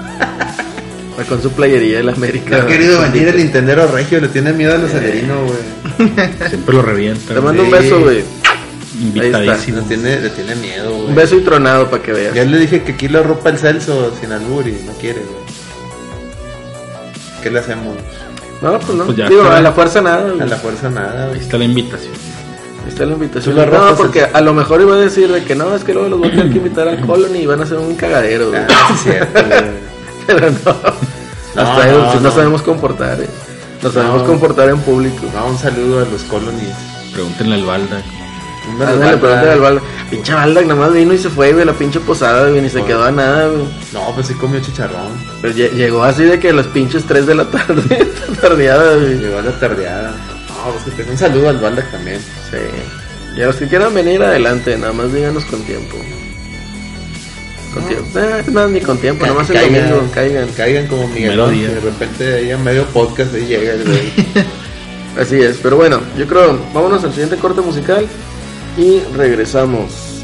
Va (laughs) Con su playería de la América. No ha querido venir el Nintendero Regio, le tiene miedo al acelerino, güey. (laughs) Siempre lo revienta. Te mando un beso, güey. Invitadísimo. Le tiene, le tiene miedo, güey. Un beso y tronado para que veas. Ya le dije que aquí lo ropa el Celso sin albur y no quiere, güey. ¿Qué le hacemos? No, pues no. Pues ya Digo, está. a la fuerza nada, güey. A la fuerza nada, Ahí güey. está la invitación. Está la invitación. La no, porque el- a lo mejor iba a decir de que no, es que luego los voy a tener que invitar al Colony y van a hacer un cagadero, güey. Ah, es cierto, güey. (laughs) Pero no. Nos No, no, no, no. sabemos comportar, eh. Nos sabemos No. comportar en público. No, un saludo a los colonies. Pregúntenle al Balda. Pregúntale al Balda. Pinche Balda, nada más vino y se fue, güey, la pinche posada, güey, ni se No. quedó a nada, güey. No, pues sí comió chicharrón. Pero lle- llegó así de que a las pinches 3 de la (laughs) tarde, tardeada, güey. Llegó a la tardeada. Pues que un saludo al Balda también. Sí. Y a los que quieran venir adelante, nada más díganos con tiempo. Con tiempo. Eh, no, ni con tiempo, nada más el Caigan, domingo, caigan. Caigan como Miguel. ¿no? De repente ahí a medio podcast ahí llega el. (laughs) Así es, pero bueno, yo creo, vámonos al siguiente corte musical y regresamos.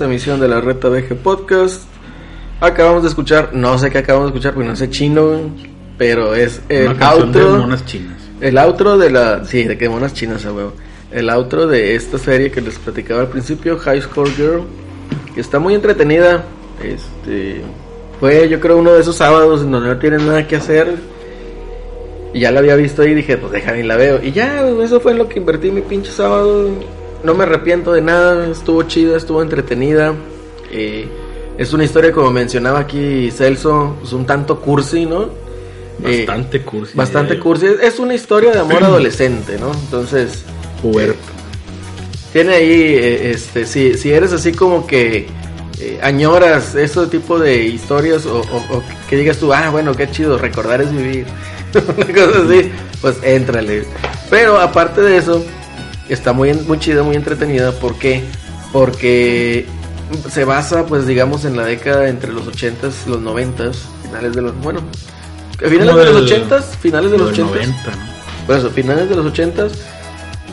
Esta emisión de la Reta VG Podcast. Acabamos de escuchar, no sé qué acabamos de escuchar porque no sé chino, pero es el Una canción de outro, monas chinas. el outro de la, sí, de que monas chinas a huevo. El outro de esta serie que les platicaba al principio, High Score Girl, que está muy entretenida. Este, fue yo creo uno de esos sábados en donde no tienen nada que hacer. Y ya la había visto ahí y dije, pues déjame y la veo. Y ya, eso fue en lo que invertí mi pinche sábado. No me arrepiento de nada, estuvo chida, estuvo entretenida. Eh, es una historia, como mencionaba aquí Celso, pues un tanto cursi, ¿no? Eh, Bastante cursi. bastante yo. cursi. Es una historia de amor adolescente, ¿no? Entonces, Puberto. tiene ahí, eh, este, si, si eres así como que eh, añoras ese tipo de historias o, o- o que digas tú, ah, bueno, qué chido, recordar es vivir, (laughs) una cosa así, pues éntrale. Pero aparte de eso, está muy, muy chida, muy entretenida, ¿por qué? Porque se basa, pues digamos, en la década entre los 80s y los 90s, finales de los, bueno, finales de los del- 80s, finales de los del 80s. 90, ¿no? Por eso, finales de los 80s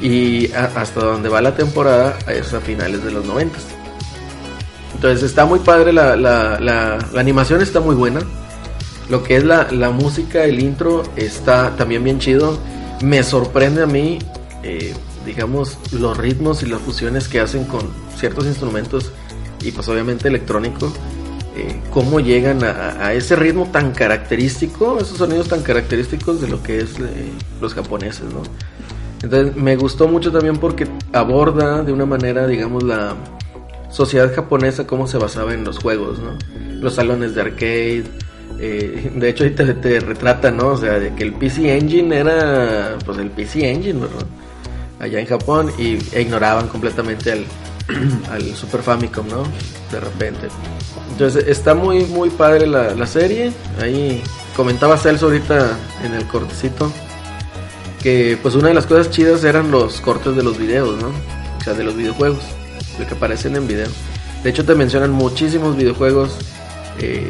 y a- hasta donde va la temporada es a finales de los 90s. Entonces está muy padre, la, la, la, la animación está muy buena. Lo que es la, la música, el intro, está también bien chido. Me sorprende a mí, eh, digamos, los ritmos y las fusiones que hacen con ciertos instrumentos y pues obviamente electrónico. eh, cómo llegan a, ese ritmo tan característico, esos sonidos tan característicos de lo que es eh, los japoneses, ¿no? Entonces me gustó mucho también porque aborda de una manera, digamos, la sociedad japonesa, cómo se basaba en los juegos, ¿no? Los salones de arcade. eh, de hecho, ahí te, te retrata, ¿no? O sea, de que el PC Engine era, pues, el PC Engine, ¿verdad? Allá en Japón y e ignoraban completamente (clears throat) al, Super Famicom, ¿no? De repente. Entonces, está muy, muy padre la, la serie. Ahí comentaba Celso ahorita en el cortecito que pues una de las cosas chidas eran los cortes de los videos, ¿no? O sea, de los videojuegos, de que aparecen en video. De hecho te mencionan muchísimos videojuegos, eh,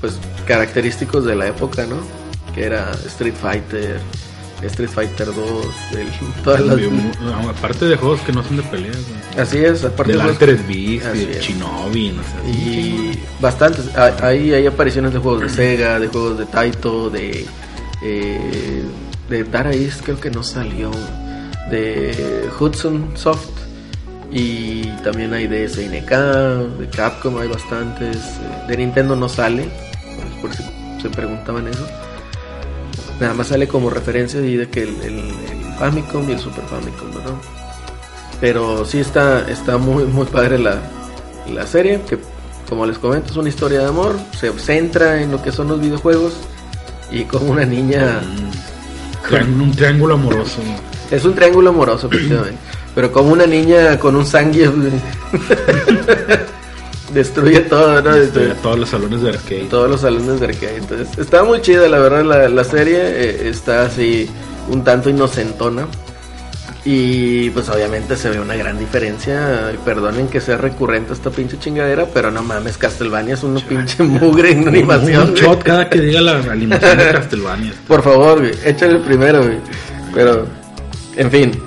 pues característicos de la época, ¿no? Que era Street Fighter, Street Fighter 2, el- (laughs) todas las... No, aparte de juegos que no son de peleas. Así es, aparte Del de Altered Beast, y es. Shinobi, no sé. Y bastantes. Ahí hay apariciones de juegos de Sega, de juegos de Taito, de. Eh, de Dara East, creo que no salió. De Hudson Soft. Y también hay de SNK, de Capcom hay bastantes. eh, De Nintendo no sale, por si se preguntaban eso. Nada más sale como referencia y de que el, el- el Famicom y el Super Famicom, ¿verdad? Pero sí está, está muy, muy padre la, la serie, que como les comento es una historia de amor, se centra en lo que son los videojuegos y como una niña... Trián- un triángulo amoroso. Es un triángulo amoroso, efectivamente. Pero como una niña con un sangue (laughs) destruye todo, ¿no? De todos los salones de arcade. Todos los salones de arcade. Entonces, está muy chida, la verdad, la, la serie. eh, está así, un tanto inocentona. Y pues obviamente se ve una gran diferencia. Perdonen que sea recurrente esta pinche chingadera, pero no mames, Castlevania es una pinche mugre en animación. Un shot cada que diga la animación de Castlevania. (laughs) Por favor, güey, échale el primero, güey. Pero, en fin,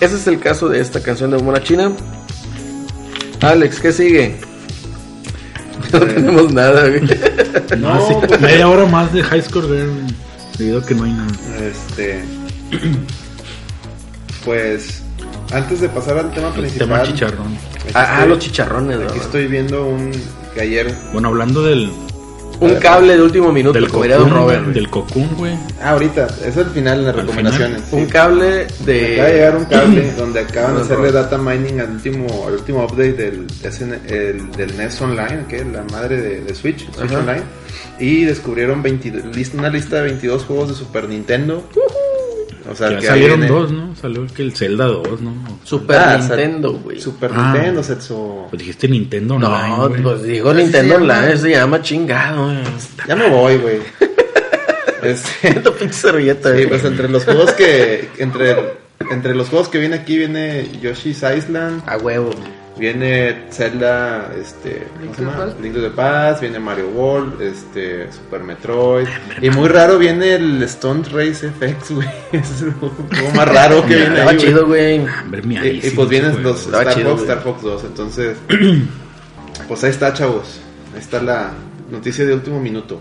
ese es el caso de esta canción de Mona China. Alex, ¿qué sigue? No tenemos nada, güey. No, sí, media hora más de High Score Girl. Debido a que no hay nada. Este. Pues. Antes de pasar al tema El principal. tema chicharrón. Ah, ah, estoy- los chicharrones, Aquí ¿verdad? estoy viendo un. Que ayer. Bueno, hablando del, Un cable de último minuto, del como Cocoon, Robert. del Cocoon, güey. Ah, ahorita. Es el final en las recomendaciones. sí. Un cable Me Acaba de de... llegar un cable (clears throat) donde acaban de hacerle data mining al último, al último update del, el, del NES Online, que es la madre de, de Switch, Switch. Online. Y descubrieron 22 lista- una lista de 22 juegos de Super Nintendo. O sea, Ya que ahí salieron viene dos, ¿no? Salió el que el Zelda 2, ¿no? Super Ah, Nintendo, güey. Super Ah. Nintendo, Setsu. Pues dijiste Nintendo Online, No, güey. pues digo Así Nintendo. Online, se llama chingado. Ya me voy, güey. (laughs) Este, pinche servilleta, sí, pues entre los juegos que entre entre los juegos que viene aquí viene Yoshi's Island, A huevo. Viene Zelda, este, ¿cómo se llama? Link to the Past, viene Mario World, este, Super Metroid. Y muy raro viene el Stone Race FX, (laughs) güey. Es el juego más raro que viene Estaba ahí, chido, güey. Y, pues vienen los Star chido, Fox. Star Fox 2. Entonces, pues ahí está, chavos. Ahí está la noticia de último minuto.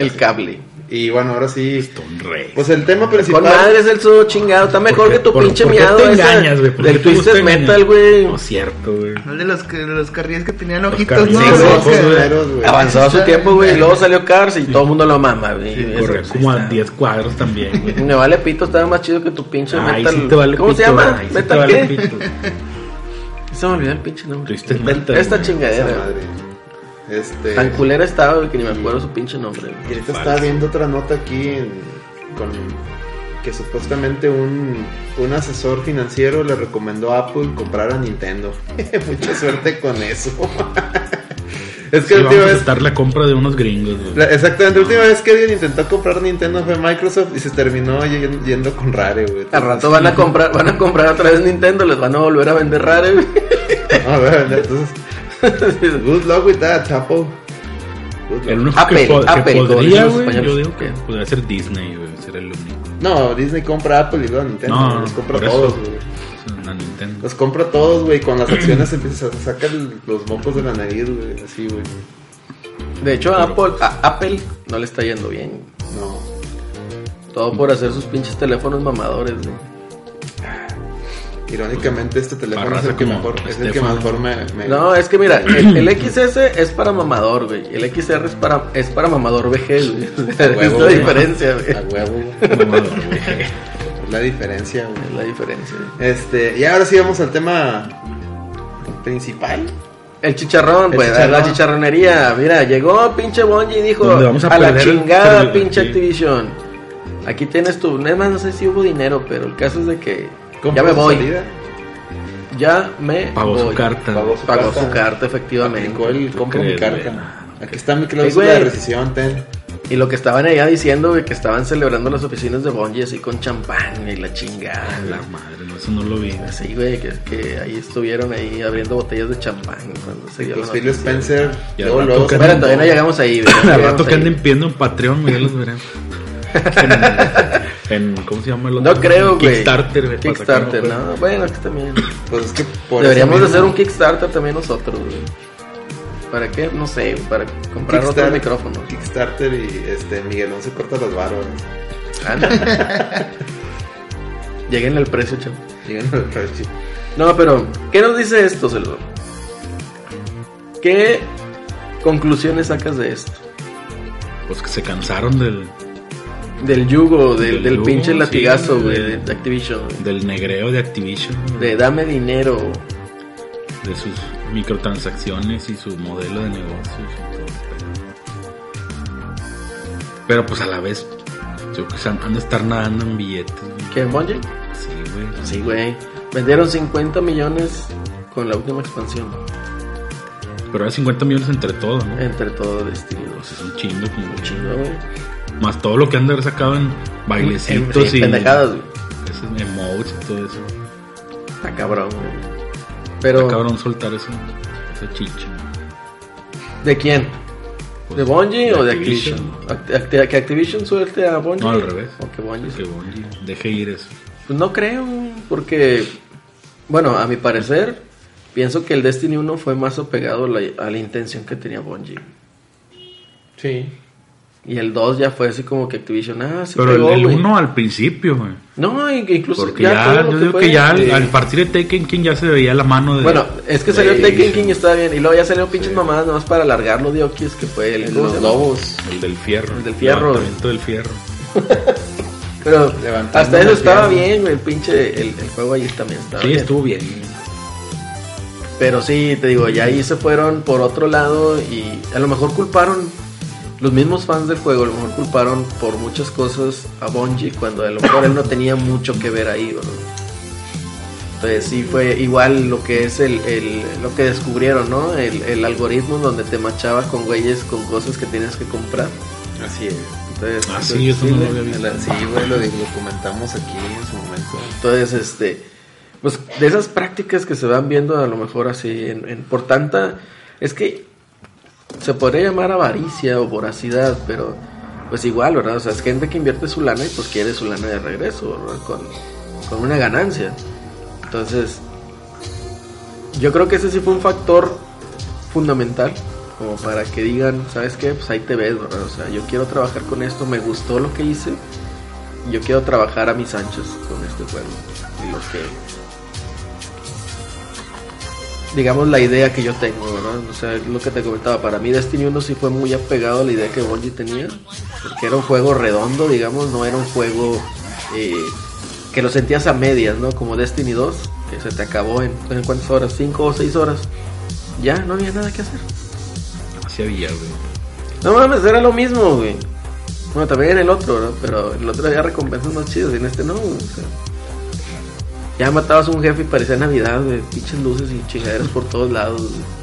El cable. Y bueno, ahora sí. Stone Race. Pues el tema principal. Con madre es el sudo chingado. Está mejor ¿Por qué- que tu por- pinche por qué miado te engañas, güey? ¿Por del Twisted? Metal, güey. No es cierto, güey. El de los, los carriles que tenían Los ojitos, carriles ¿no? Sí, de Los los ojos, que- güey. primeros, güey. Avanzó a su tiempo, güey. Y luego salió Cars y todo el mundo lo mama, güey. Eso- Corre como a 10 cuadros también, güey. (laughs) Me vale pito, estaba más chido que tu pinche Ay, metal. sí te vale ¿Cómo se llama? ay, sí ¿Metal te vale. (laughs) Se me olvidó el pinche nombre. Twisted Metal. Esta chingadera. Este. Tan culera estaba, que ni me acuerdo su pinche nombre. Y ahorita estaba viendo otra nota aquí en- con que supuestamente un, un asesor financiero le recomendó a Apple comprar a Nintendo. (laughs) Mucha suerte con eso. (laughs) es que Sí, la última vamos a vez, estar la compra de unos gringos, güey. la- exactamente, la última vez que alguien intentó comprar Nintendo fue Microsoft y se terminó yendo, yendo con Rare, güey. Al rato van a comprar, van a comprar otra vez Nintendo, les van a volver a vender rare, güey. (laughs) A ver, entonces, (laughs) good luck with that, Apple. Good luck. El único Apple, que, po- que Apple, como podría, güey, yo digo que podría ser Disney, güey, ser el único. No, Disney compra Apple y luego Nintendo. No, los compra todos, güey. Los compra todos, güey. Con las acciones empieza a sacar los mocos de la nariz, güey. Así, güey. De hecho, a Apple, a Apple no le está yendo bien. No. Todo por hacer sus pinches teléfonos mamadores, güey. Irónicamente, este teléfono es el que mejor, es el que mejor me, me- No, es que mira, el, el XS es para mamador, güey. El XR es para, es para mamador vejez, güey. (laughs) es la diferencia, güey. A huevo, güey. Mamador. Es la diferencia, güey. Es la diferencia. Este, y ahora sí vamos al tema principal. El chicharrón, pues, chicharrón. la chicharronería. Mira, llegó pinche Bungie y dijo vamos a a, la chingada pinche sí. Activision. Aquí tienes tu, nada más no sé si hubo dinero, pero el caso es de que ya me su voy. salida, Ya me Pagó su voy. carta. Pagó su Pagó carta. su carta, efectivamente. Aplicó el compro mi carta. Aquí está mi cláusula de rescisión, ten. Y lo que estaban allá diciendo, güey, que estaban celebrando las oficinas de Bungie así con champán y la chingada. A la madre, no, eso no lo vi. Sí, güey, que, que ahí estuvieron ahí abriendo botellas de champán cuando se dio Pues Phil. Spencer. Y luego, luego Espera, todavía no llegamos ahí, güey. (laughs) Al rato que anden pidiendo en Patreon, güey, ya los veremos. (laughs) En, ¿cómo se llama el otro? No creo, güey. Kickstarter, güey. Kickstarter, no. Bueno, es que también. Pues es que por Deberíamos de hacer un Kickstarter también nosotros, güey. ¿Para qué? No sé, para comprar otro Kickstarter- micrófono. Kickstarter y este Miguelón se corta los baros. (laughs) Lleguen al precio, chaval. Llegan al precio. No, pero, ¿qué nos dice esto, Celso? ¿Qué conclusiones sacas de esto? Pues que se cansaron del, Del yugo, del, Del del yugo, pinche latigazo, güey, de- de, de Activision. del negreo de Activision. De dame dinero. de sus microtransacciones y su modelo de negocios y todo. Pero, pues a la vez, yo que se han de estar nadando en billetes. güey. ¿Qué, Bungie? Sí, güey. Sí, güey. Vendieron 50 millones con la última expansión. Pero era 50 millones entre todo, ¿no? Entre todo Destiny 2. Pues es un chingo, como un Chingo, güey. Más todo lo que han de haber sacado en bailecitos Sí, y pendejadas, güey. esos emotes y todo eso. Está cabrón, güey. Pero, Está cabrón soltar eso, ese chicho. ¿de quién? Pues, ¿De Bungie de o de Activision. Activision? Acti- Acti- ¿Que Activision suelte a Bungie? No, al revés. ¿O que Bungie Que Bungie deje ir eso. Pues no creo, porque, bueno, a mi parecer, pienso que el Destiny 1 fue más apegado a la, a la intención que tenía Bungie. Sí. Y el 2 ya fue así como que Activision, ah, se Pero pegó, el güey. 1 al principio, güey. No, incluso Porque ya, yo digo que ya al, al partir de Taken King ya se veía la mano de. Bueno, es que salió de- Taken King y estaba bien. Y luego ya salió pinches mamadas nomás para alargarlo de Okis, que fue el, ¿cómo Los lobos. El del fierro. El del fierro. Levantamiento del fierro. (laughs) Pero Levantando hasta eso el estaba fierro. bien, güey. El pinche, el, el juego ahí también estaba Sí, bien. estuvo bien. Pero sí, te digo, ya ahí se fueron por otro lado y a lo mejor culparon, los mismos fans del juego, a lo mejor culparon por muchas cosas a Bungie cuando a lo mejor él no tenía mucho que ver ahí, ¿verdad? Entonces sí fue igual lo que es el, el- lo que descubrieron, ¿no? El, el algoritmo donde te machaba con güeyes con cosas que tienes que comprar. Así es. Entonces, Ah, sí, eso no lo había visto. Sí, güey, lo, lo comentamos aquí en su momento. Entonces, este, pues de esas prácticas que se van viendo a lo mejor así, en, en- por tanta, es que se podría llamar avaricia o voracidad, pero pues igual, ¿verdad? O sea, es gente que invierte su lana y pues quiere su lana de regreso, ¿verdad? Con, con una ganancia. Entonces, yo creo que ese sí fue un factor fundamental, como para que digan, ¿sabes qué? Pues ahí te ves, ¿verdad? O sea, yo quiero trabajar con esto, me gustó lo que hice, yo quiero trabajar a mis anchos con este juego. Y lo que. Digamos la idea que yo tengo, ¿verdad? O sea, lo que te comentaba. Para mí, Destiny 1 sí fue muy apegado a la idea que Bungie tenía. Porque era un juego redondo, digamos, no era un juego eh, que lo sentías a medias, ¿no? Como Destiny 2, que se te acabó en, ¿en cuántas horas? ¿5 o 6 horas? Ya, no había nada que hacer. Así había, güey. No mames, era lo mismo, güey. Bueno, también en el otro, ¿no? Pero en el otro había recompensas más chidas y en este no, güey. O sea, ya matabas a un jefe y parecía Navidad, güey. Pinches luces y chingaderas por todos lados, güey.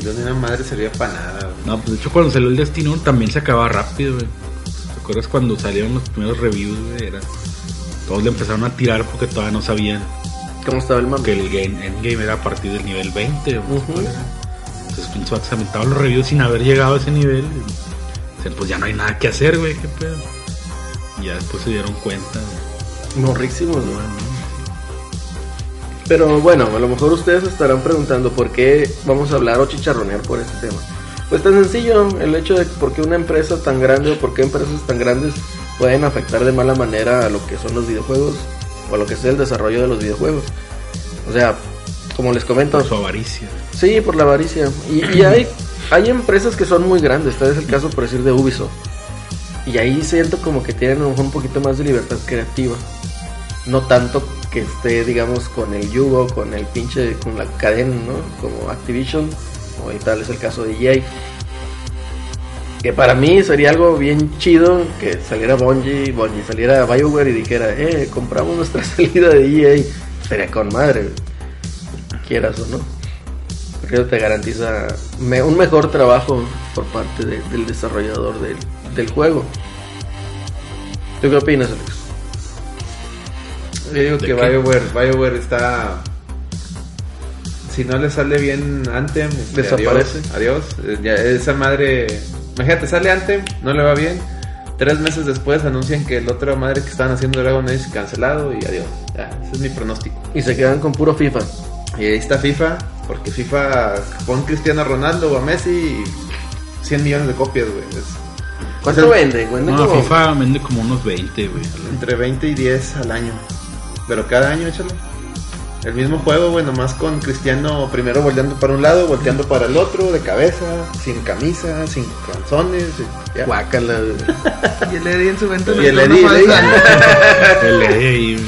Y no una madre servía para nada, güey. No, pues de hecho cuando salió el Destiny 1 también se acababa rápido, güey. ¿Te acuerdas cuando salieron los primeros reviews, güey? Era... Todos le empezaron a tirar porque todavía no sabían ¿Cómo estaba el mame? que el game, endgame era a partir del nivel 20. güey. Entonces pinche vato se aventaba los reviews sin haber llegado a ese nivel. y pues ya no hay nada que hacer, güey, qué pedo. Y ya después se dieron cuenta. güey. Morrísimos, güey. Pero bueno, a lo mejor ustedes estarán preguntando por qué vamos a hablar o chicharronear por este tema. Pues tan sencillo, el hecho de por qué una empresa tan grande o por qué empresas tan grandes pueden afectar de mala manera a lo que son los videojuegos o a lo que sea el desarrollo de los videojuegos. O sea, como les comento, Por su avaricia. Sí, por la avaricia. Y, y hay, hay empresas que son muy grandes. Este es el caso, por decir, de Ubisoft. Y ahí siento como que tienen un poquito más de libertad creativa. No tanto que esté, digamos, con el yugo, con el pinche, con la cadena, ¿no? Como Activision. O tal es el caso de EA. Que para mí sería algo bien chido que saliera Bungie, Bungie saliera BioWare y dijera, eh, compramos nuestra (laughs) salida de EA. Sería con madre, quieras o no. Porque eso te garantiza un mejor trabajo por parte de- del desarrollador del, del juego. ¿Tú qué opinas, Alex? Yo digo ¿De que qué? BioWare, BioWare está. Si no le sale bien Anthem, este, Desaparece. Adiós. adiós. Eh, ya esa madre. Imagínate, sale Anthem, no le va bien. Tres meses después anuncian que el otro madre que estaban haciendo Dragon Age cancelado y adiós. Ya, ese es mi pronóstico. Y se quedan con puro FIFA. Y ahí está FIFA, porque FIFA pon Cristiano Ronaldo o a Messi y 100 millones de copias, güey. Es ¿Cuánto O sea, venden? Venden No, como- FIFA vende como unos 20, güey. entre 20 y 10 al año. Pero cada año, échale. El mismo juego, güey, nomás con Cristiano primero volteando para un lado, volteando para el otro, de cabeza, sin camisa, sin calzones. y. Guácala. Y el Eddie en su venta Y el le Eddie, (laughs) el Eddie. El y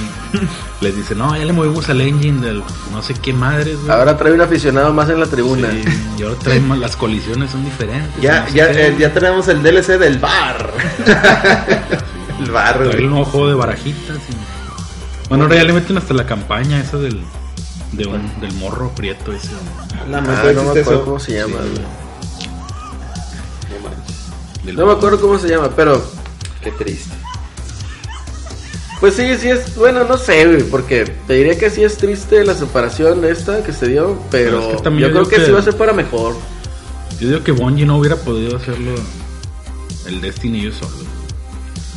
les dice, no, ya le movimos al engine del no sé qué madres, güey. Ahora trae un aficionado más en la tribuna. Sí, y ahora traemos, las colisiones son diferentes. Ya, no sé ya, eh, ya tenemos el DLC del bar. (laughs) el bar, Trae güey. el nuevo juego de barajitas. y- Bueno, ahora ya le meten hasta la campaña esa del, de un- del morro prieto ese. La Ah, no me acuerdo eso. cómo se llama. Sí. güey. No No me acuerdo cómo se llama, pero Qué triste. Pues sí, sí es, bueno, no sé, güey, porque te diría que sí es triste la separación esta que se dio, pero Pero es que también yo yo creo que, que- sí va a ser para mejor. Yo digo que Bungie no hubiera podido hacerlo el Destiny ellos solos.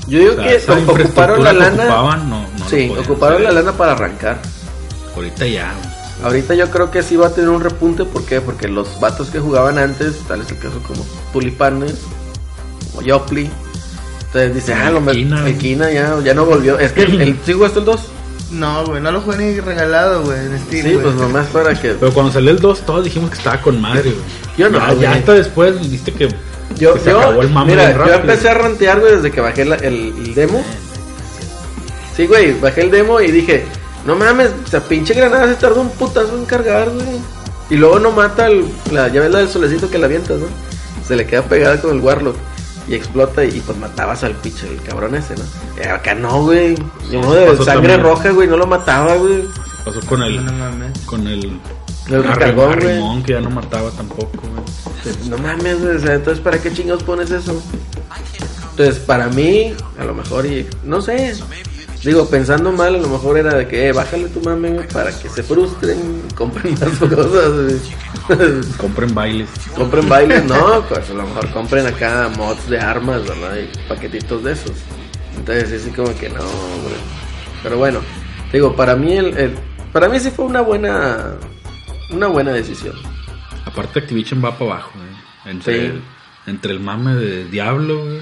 Yo digo O sea, que ocuparon la lana. ocupaban, no, no sí, podían ocuparon la lana para arrancar. Ahorita ya. Ahorita yo creo que sí va a tener un repunte, ¿por qué? Porque los vatos que jugaban antes, tal es el caso como Tulipanes, como Yopli, entonces dice, ah, lo me- Equina. Equina ya, ya no volvió. Es que el, (laughs) ¿sí jugaste el 2? No, güey, no lo jugué ni regalado, güey, en Steam, Sí, güey. pues nomás para que... Pero cuando salió el 2, todos dijimos que estaba con madre, güey. Yo no, ya hasta después viste que, Yo, se yo- acabó el mame mira, yo empecé a rantear, güey, desde que bajé la- el, el demo. Sí, güey, bajé el demo y dije, no mames, o sea, pinche granada se tardó un putazo en cargar, güey. Y luego no mata el, la, ya ves la del solecito que la avientas, ¿no? Se le queda pegada con el Warlock y explota y, pues matabas al pinche, el cabrón ese, ¿no? Y acá no, güey. Uno de sangre también. roja, güey, no lo mataba, güey. Pasó con el, No mames. con el, El recargón, güey. Que ya no mataba tampoco, güey. No mames, güey, o sea, entonces ¿para qué chingados pones eso? Entonces, para mí, a lo mejor, y no sé, digo, pensando mal, a lo mejor era de que, eh, bájale tu mame, güey, para que se frustren, y (laughs) compren más cosas, güey. (laughs) Compren bailes. compren bailes, no, pues a lo mejor compren acá mods de armas, ¿verdad? Y paquetitos de esos. Entonces, así como que no, güey. Pero bueno, digo, para mí, el, el- para mí sí fue una buena, una buena decisión. Aparte Activision va para abajo, güey. Entre, Sí. el, entre el mame de Diablo, güey,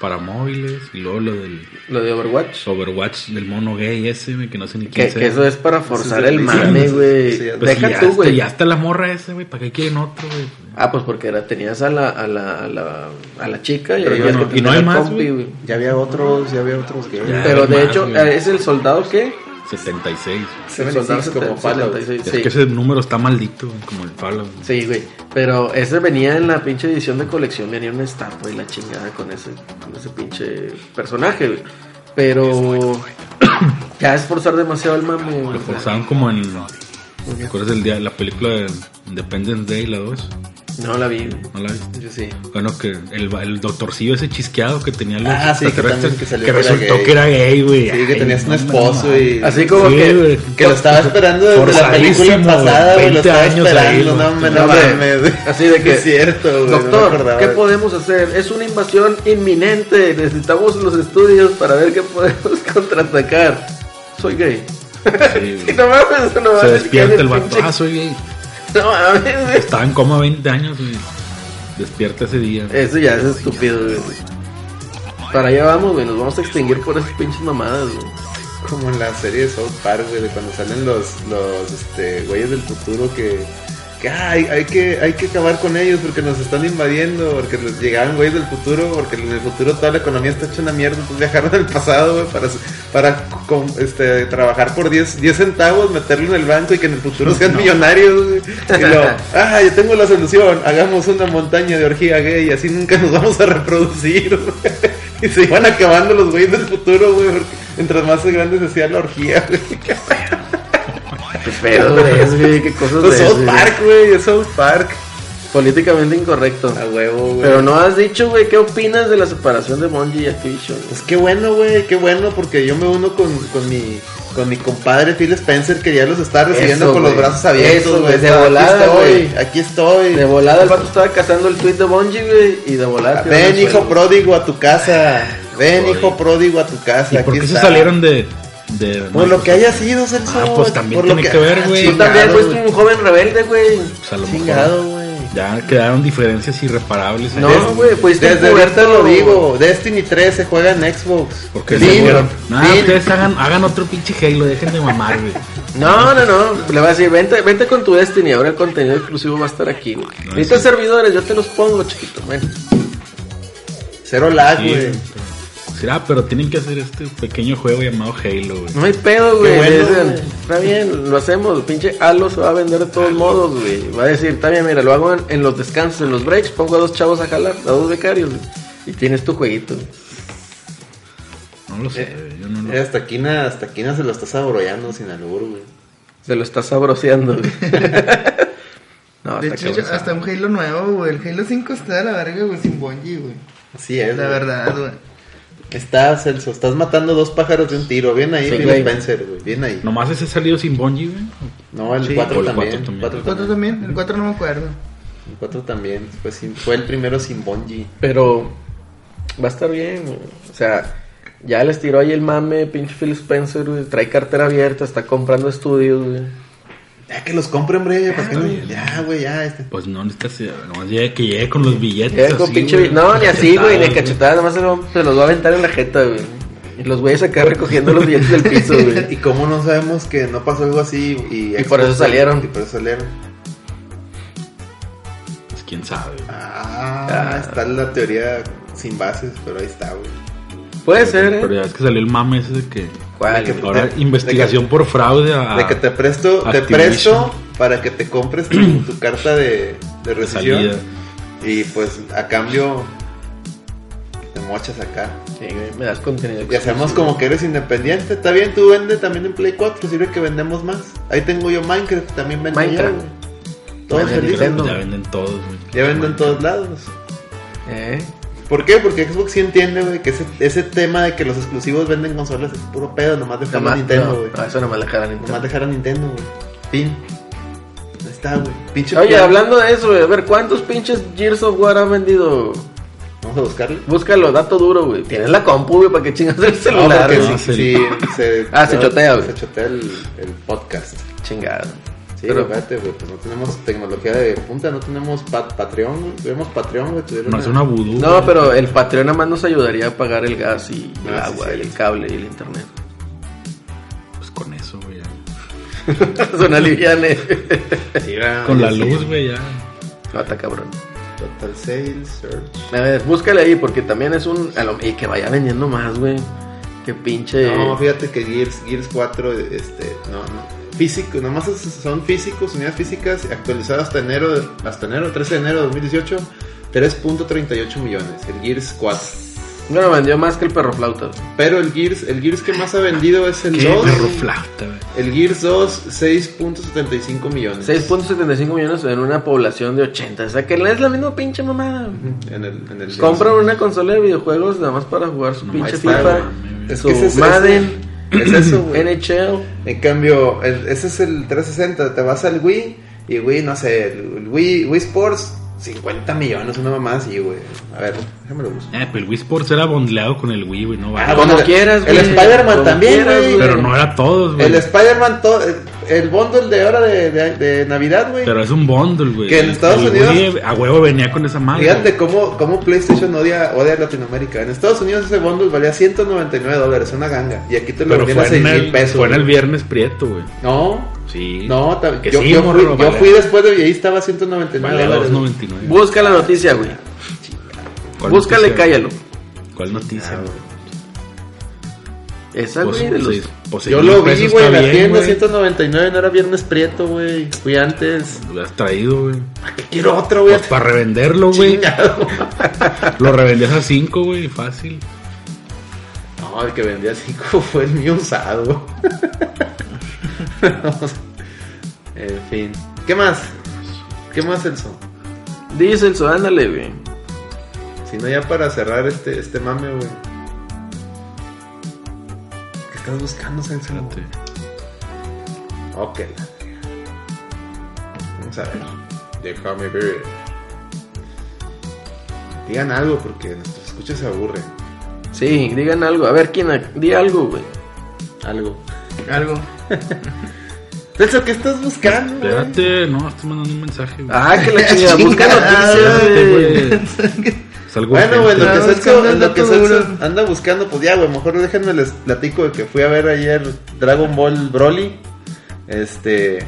para móviles, y luego lo del Lo de Overwatch. Overwatch del mono gay ese, güey, que no sé ni Que, quién que sea. eso es para forzar es el mame, güey. Sí, Pues Deja ya tú, güey. Ya está la morra ese, güey, ¿para qué quieren otro, güey? Ah, pues porque era, tenías a la, a la, a la, a la chica y, no- que y no hay más, compi, güey. güey. Ya había otros, ya había otros gays. Ya. Pero de más, hecho, eh, ¿es el soldado qué? 76. El soldado 76 como Fallout. 76, Es sí. que ese número está maldito, güey, como el Fallout. Sí, güey. Pero ese venía en la pinche edición de colección, venía una estatua y la chingada con ese, con ese pinche personaje, güey. Pero (coughs) ya es forzar demasiado el mame, güey. Lo forzaron como en. ¿Te acuerdas del día, la película de Independence Day, la 2? No la vi. ¿No la viste? Yo sí. Bueno, que el, el doctorcillo ese chisqueado que tenía los Ah, sí, que también que salió resultó gay. que era gay, güey. Sí, que tenías un esposo no, y... Así como Sí, que. Que lo estaba esperando desde la película pasada, güey. Lo 20 estaba años esperando, ahí, no, me No, mames. Así de que, Es cierto, güey. Doctor. ¿qué podemos hacer? Es una invasión inminente. Necesitamos los estudios para ver qué podemos (laughs) contraatacar. Soy gay. Sí, (laughs) no mames, no mames. Se despierta el vato. Ah, soy gay. No mames, güey. Estaba en coma 20 años, güey. Despierta ese día. güey. Eso ya es estúpido, güey. Para allá vamos, güey. Nos vamos a extinguir por esas pinches mamadas, güey. Como en la serie de South Park, güey, de cuando salen los, los este, güeyes del futuro que, que hay, que hay que acabar con ellos porque nos están invadiendo, porque les llegaban güeyes del futuro, porque en el futuro toda la economía está hecha una mierda, entonces viajaron (laughs) al pasado, güey, para, para con- este, trabajar por 10, 10 centavos, meterlo en el banco y que en el futuro (laughs) sean millonarios, güey. Y luego, (laughs) ah, yo tengo la solución, hagamos una montaña de orgía gay y así nunca nos vamos a reproducir, güey. Y se iban acabando los güeyes del futuro, güey, porque mientras más grande se hacía la orgía, güey. Qué pedo es, güey. Qué cosas Pues de South Park, güey, es South Park. Políticamente incorrecto. A huevo, güey. Pero no has dicho, güey, ¿qué opinas de la separación de Bungie y Activision? Pues qué bueno, güey, qué bueno, porque yo me uno con, con mi con mi compadre Phil Spencer, que ya los está recibiendo Eso, con los brazos abiertos, güey. de volada, güey. aquí estoy. De volada el vato estaba cazando el tweet de Bungie, güey, y de volada... Ven, hijo suelo. pródigo, a tu casa. (laughs) Ven, hijo pródigo, a tu casa. ¿Y por qué se salieron de.? De Por lo que haya sido, Celso. Ah, pues también por lo tiene que ver, güey. Tú también fuiste güey. un joven rebelde, güey. Pues a lo Chingado, mejor güey. ya quedaron diferencias irreparables. No, güey, fuiste Desde ahorita lo digo, Destiny 3 se juega en Xbox. Porque seguro. Nah, fin. ustedes hagan, hagan otro pinche Halo, dejen de mamar, güey. (laughs) No, no, no. Le va a decir, vente, vente con tu Destiny. Ahora el contenido exclusivo va a estar aquí, güey. No, Necesitas sí. servidores, yo te los pongo, chiquito. Bueno, Cero lag, Sí, güey. Sí, ah, pero tienen que hacer este pequeño juego llamado Halo, güey. no hay pedo, güey. bueno. Está bien, lo hacemos. Pinche Halo se va a vender de todos modos, güey. Va a decir, está bien, mira, lo hago en, en los descansos, en los breaks. Pongo a dos chavos a jalar, a dos becarios, güey. Y tienes tu jueguito. No lo sé, yo no lo Eh, Hasta Quina, hasta se lo está sabroreando sin albur, güey. Se lo está sabroseando, güey. (laughs) no, De hecho, hasta un Halo nuevo, güey. El Halo 5 está de la verga, güey, sin Bungie, güey. Así es. La güey. verdad, güey. Estás, Celso, estás matando dos pájaros de un tiro. Bien ahí, Sí, Phil güey. Spencer, güey. Bien ahí. Nomás ese salido sin Bungie, güey. No, el Sí. 4 O el también. también. ¿El 4 también? El 4 no me acuerdo. El 4 también. Fue, sin- fue el primero sin Bungie. Pero va a estar bien, güey. O sea, ya les tiró ahí el mame, pinche Phil Spencer, güey. Trae cartera abierta, está comprando estudios, güey. Ya que los compre, hombre. ¿para qué no? Ya, güey, ya. Este. Pues no necesitas. Nomás llegue, que llegue con los billetes. Con así, pinche... güey. No, ni así, güey, ni Cachetadas, cachetadas. Nada más se, lo- se los va a aventar en la jeta, güey. Y los güeyes acá recogiendo los billetes del piso, (laughs) ¿Y güey. cómo no sabemos que no pasó algo así? Y, Y por eso salieron. Y por eso salieron. Pues quién sabe. güey. Ah, Ah. está la teoría sin bases, pero ahí está, güey. Puede ser, Pero ¿eh? ya es que salió el mame ese de que. ¿Cuál? De que- Ahora, de- investigación por fraude a. De que te presto, te presto para que te compres tu, (clears throat) tu carta de, de rescisión. salida. Y pues a cambio te mochas acá. Sí, güey, me das contenido. Y hacemos como que eres independiente. Está bien, tú vende también en Play 4. Sirve que vendemos más. Ahí tengo yo Minecraft, también vendo Minecraft. yo. Todos felices. Ya venden todos, güey. Ya vendo en todos lados. ¿Eh? ¿Por qué? Porque Xbox sí entiende, güey, que ese, ese tema de que los exclusivos venden consolas es puro pedo. Nomás dejar a Nomás- Nintendo, no, güey. no, eso nomás le jala a Nomás Nintendo. dejar a Nintendo, güey. Fin. Ahí está, güey. Pinche Oye, plan. hablando de eso, güey, a ver, ¿cuántos pinches Gears of War han vendido? Vamos a buscarlo. Búscalo, dato duro, güey. Tienes la compu, güey, para que chingas el No, celular, porque güey. sí, sí, se, Ah, se chotea, güey. Se chotea el, el podcast. Chingado. Sí, Pero- fíjate, güey, pues no tenemos tecnología de punta, no tenemos pa- Patreon, güey. Tuviéramos Patreon, güey. tuviera No es una vudú. No, güey. pero el Patreon nada más nos ayudaría a pagar el gas y el Ah, sí, agua, sí. el cable y el internet. Pues con eso, güey. ya. (laughs) Son alivianes. Sí, Con la sí. luz, güey, ya. No, está cabrón. Total Sales, Search. A ver, búscale ahí porque también es un... a lo- Y que vaya vendiendo más, güey. Que pinche... No, fíjate que Gears, Gears 4, este, no, no. Físico, nomás son físicos, unidades físicas, actualizadas hasta enero, hasta enero, 13 de enero de 2018, 3.38 millones, el Gears 4. Bueno, vendió más que el perro flauta. Pero el Gears, el Gears que más ha vendido es el Qué 2. perro flauta. El Gears 2, 6.75 millones. 6.75 millones en una población de 80. O sea que es la misma pinche mamada. En el, en el Compran una consola de videojuegos nada más para jugar su pinche ahí está, FIFA, güey. Es su que ese es- Madden, Es eso, (clears throat) güey. NHL. En cambio, el- ese es el 360. Te vas al Wii y Wii, no sé, el, el Wii, Wii Sports 50 millones, una mamá así, güey. A ver, déjame lo busco. Eh, pero el Wii Sports era bondleado con el Wii, güey, no vale. Ah, Como quieras, El güey. Spider-Man Como también, güey. Pero no era todos, güey. El Spider-Man, to- el bundle de ahora de, de, de Navidad, güey. Pero es un bundle, güey. Que en Estados El Unidos- a huevo venía con esa madre. Fíjate cómo, cómo PlayStation odia, odia a Latinoamérica. En Estados Unidos ese bundle valía 199 dólares, una ganga. Y aquí te lo vendían a fue 6 en, mil pesos. fue en el viernes prieto, güey. No, Sí. no, Que yo, sí, yo morro, fui, yo vale. fui después de y ahí estaba 199 Valía dólares. 2.99. Busca la noticia, güey. ¿Cuál Búscale, noticia, cállalo. ¿Cuál noticia, güey? Pues, de los... sí, pues, Yo lo vi, güey, en la bien, tienda güey. 199, no era viernes prieto, güey. Fui antes. Lo has traído, güey. Quiero otro, güey. Pues para revenderlo, güey. (laughs) Lo revendías a 5, güey, fácil. No, el que vendía 5 (laughs) fue el mío usado. (laughs) en fin. ¿Qué más? ¿Qué más, Elson? Dice el ándale, güey. Si no, ya para cerrar este, este mame, güey. ¿Qué estás buscando? Espérate. Ok. Vamos a ver. Déjame ver. Digan algo porque nuestros escuchas se aburren. Sí, digan algo. A ver, ¿quién? Di algo, güey. Algo. Algo. (laughs) Celso, ¿qué estás buscando? Espérate, no, estoy mandando un mensaje, güey. Ah, que la (laughs) chingada. Busca (laughs) Chingada, noticias, güey. güey. Es algo Bueno, güey, lo que Celso, lo que Celso anda buscando, pues ya, güey, mejor déjenme les platico de que fui a ver ayer Dragon Ball Broly. Este.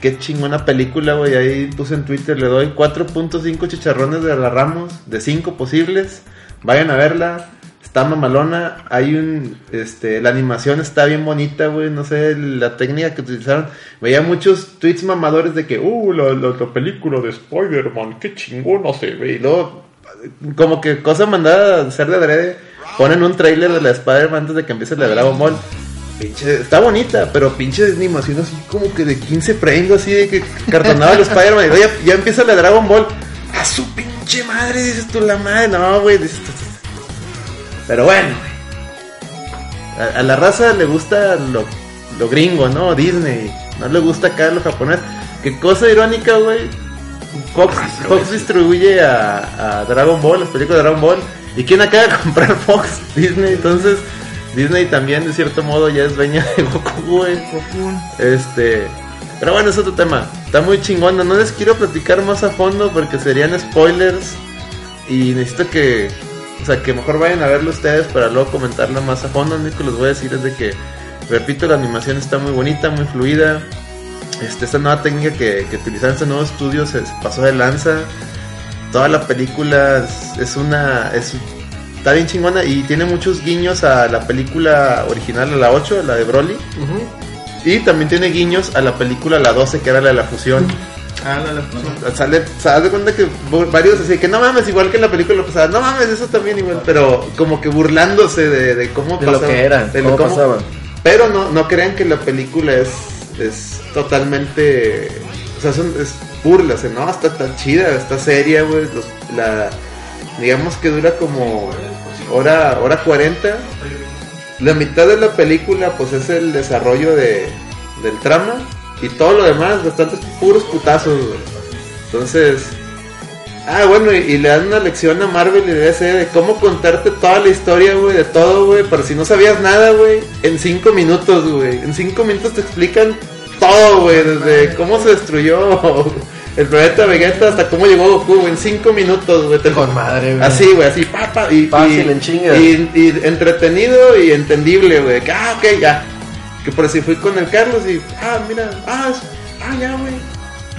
Qué chingona película, güey. Ahí puse en Twitter, le doy 4.5 chicharrones de la Ramos, de 5 posibles. Vayan a verla. Está mamalona. Hay un. Este, la animación está bien bonita, güey. No sé, la técnica que utilizaron. Veía muchos tweets mamadores de que, uh, la, la- la película de Spider-Man, qué chingona se ve. Y luego, como que cosa mandada a hacer de adrede. Ponen un trailer de la Spider-Man antes de que empiece la Dragon Ball. Pinche, está bonita, pero pinche animación así como que de 15 frames, así de que cartonaba el Spider-Man. Ya, empieza la Dragon Ball. A su pinche madre, dices tú la madre. No, güey, dices tú. Pero bueno, a la raza le gusta lo, lo gringo, ¿no? Disney. No le gusta acá lo japonés. Qué cosa irónica, güey. Fox, Fox distribuye a, a Dragon Ball, las películas de Dragon Ball. ¿Y quién acaba de (laughs) comprar Fox? Disney. Entonces, Disney también, de cierto modo, ya es dueña de Goku, güey. Este. Pero bueno, es otro tema. Está muy chingona. No les quiero platicar más a fondo porque serían spoilers. Y necesito que. O sea, que mejor vayan a verlo ustedes para luego comentarlo más a fondo. Lo único que les voy a decir es de que, repito, la animación está muy bonita, muy fluida. Este, esta nueva técnica que, que utilizaron este nuevo estudio se, se pasó de lanza. Toda la película es, es una. Es, está bien chingona y tiene muchos guiños a la película original, a la 8, la de Broly. Y también tiene guiños a la película La 12, que era la de la fusión. Ah, la, la, Sale, se da cuenta que varios así que no mames, igual que en la película pasada, no mames, eso también igual, pero como que burlándose de, de cómo De lo pasaba, que era, de lo- cómo pasaba. Pero no, no crean que la película es, es totalmente, o sea, son, es burla, o sea, no, está tan chida, está seria, güey, la, digamos que dura como hora, hora 40. La mitad de la película, pues es el desarrollo de, del trama. Y todo lo demás, bastantes puros putazos. Entonces. Ah, bueno, y, y le dan una lección a Marvel y DC de cómo contarte toda la historia, güey, de todo, güey. Pero si no sabías nada, güey, en cinco minutos, güey. En cinco minutos te explican todo, güey. Desde cómo se destruyó (laughs) el planeta Vegeta hasta cómo llegó Goku, güey. En cinco minutos, güey. Con madre, güey. Así, güey, así, papá. Y, Fácil, y- en chinga. Y, y entretenido y entendible, güey. Que, Ah, ok, ya. Que por si fui con el Carlos y, ah, mira, ah, ah, ya, güey.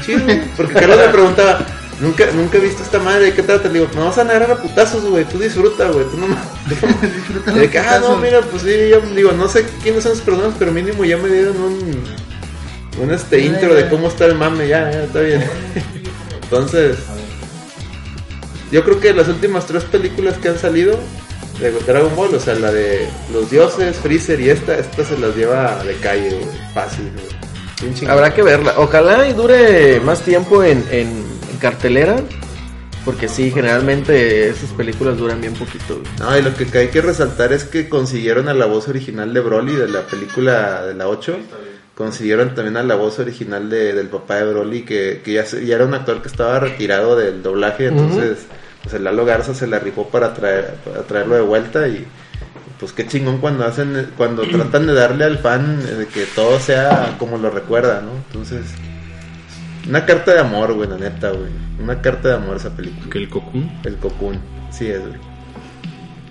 Chido, güey. Porque Carlos me preguntaba, nunca, nunca he visto esta madre, ¿de qué trata? Le digo, no vas a narrar a putazos, güey. Tú disfruta, güey. Tú no (laughs) Disfruta de que, ah, no, mira, pues sí, yo digo, no sé quiénes son las personas, pero mínimo ya me dieron un, un este intro de cómo está el mame, ya, ya, está bien. (laughs) Entonces, yo creo que las últimas tres películas que han salido de Dragon Ball, o sea, la de los dioses, Freezer y esta, esta se las lleva de calle, güey, fácil, güey. Habrá que verla. Ojalá y dure más tiempo en cartelera. Porque sí, generalmente esas películas duran bien poquito. güey. No, y lo que hay que resaltar es que consiguieron a la voz original de Broly de la película de la 8. consiguieron también a la voz original de, del papá de Broly, que, que ya, ya era un actor que estaba retirado del doblaje, entonces pues el Lalo Garza se la rifó para, traer, para traerlo de vuelta y pues qué chingón cuando hacen cuando (clears throat) tratan de darle al fan eh, de que todo sea como lo recuerda, ¿no? Entonces, una carta de amor, güey, la neta, güey. Una carta de amor esa película. Que el Cocoon. El Cocoon, sí es, güey.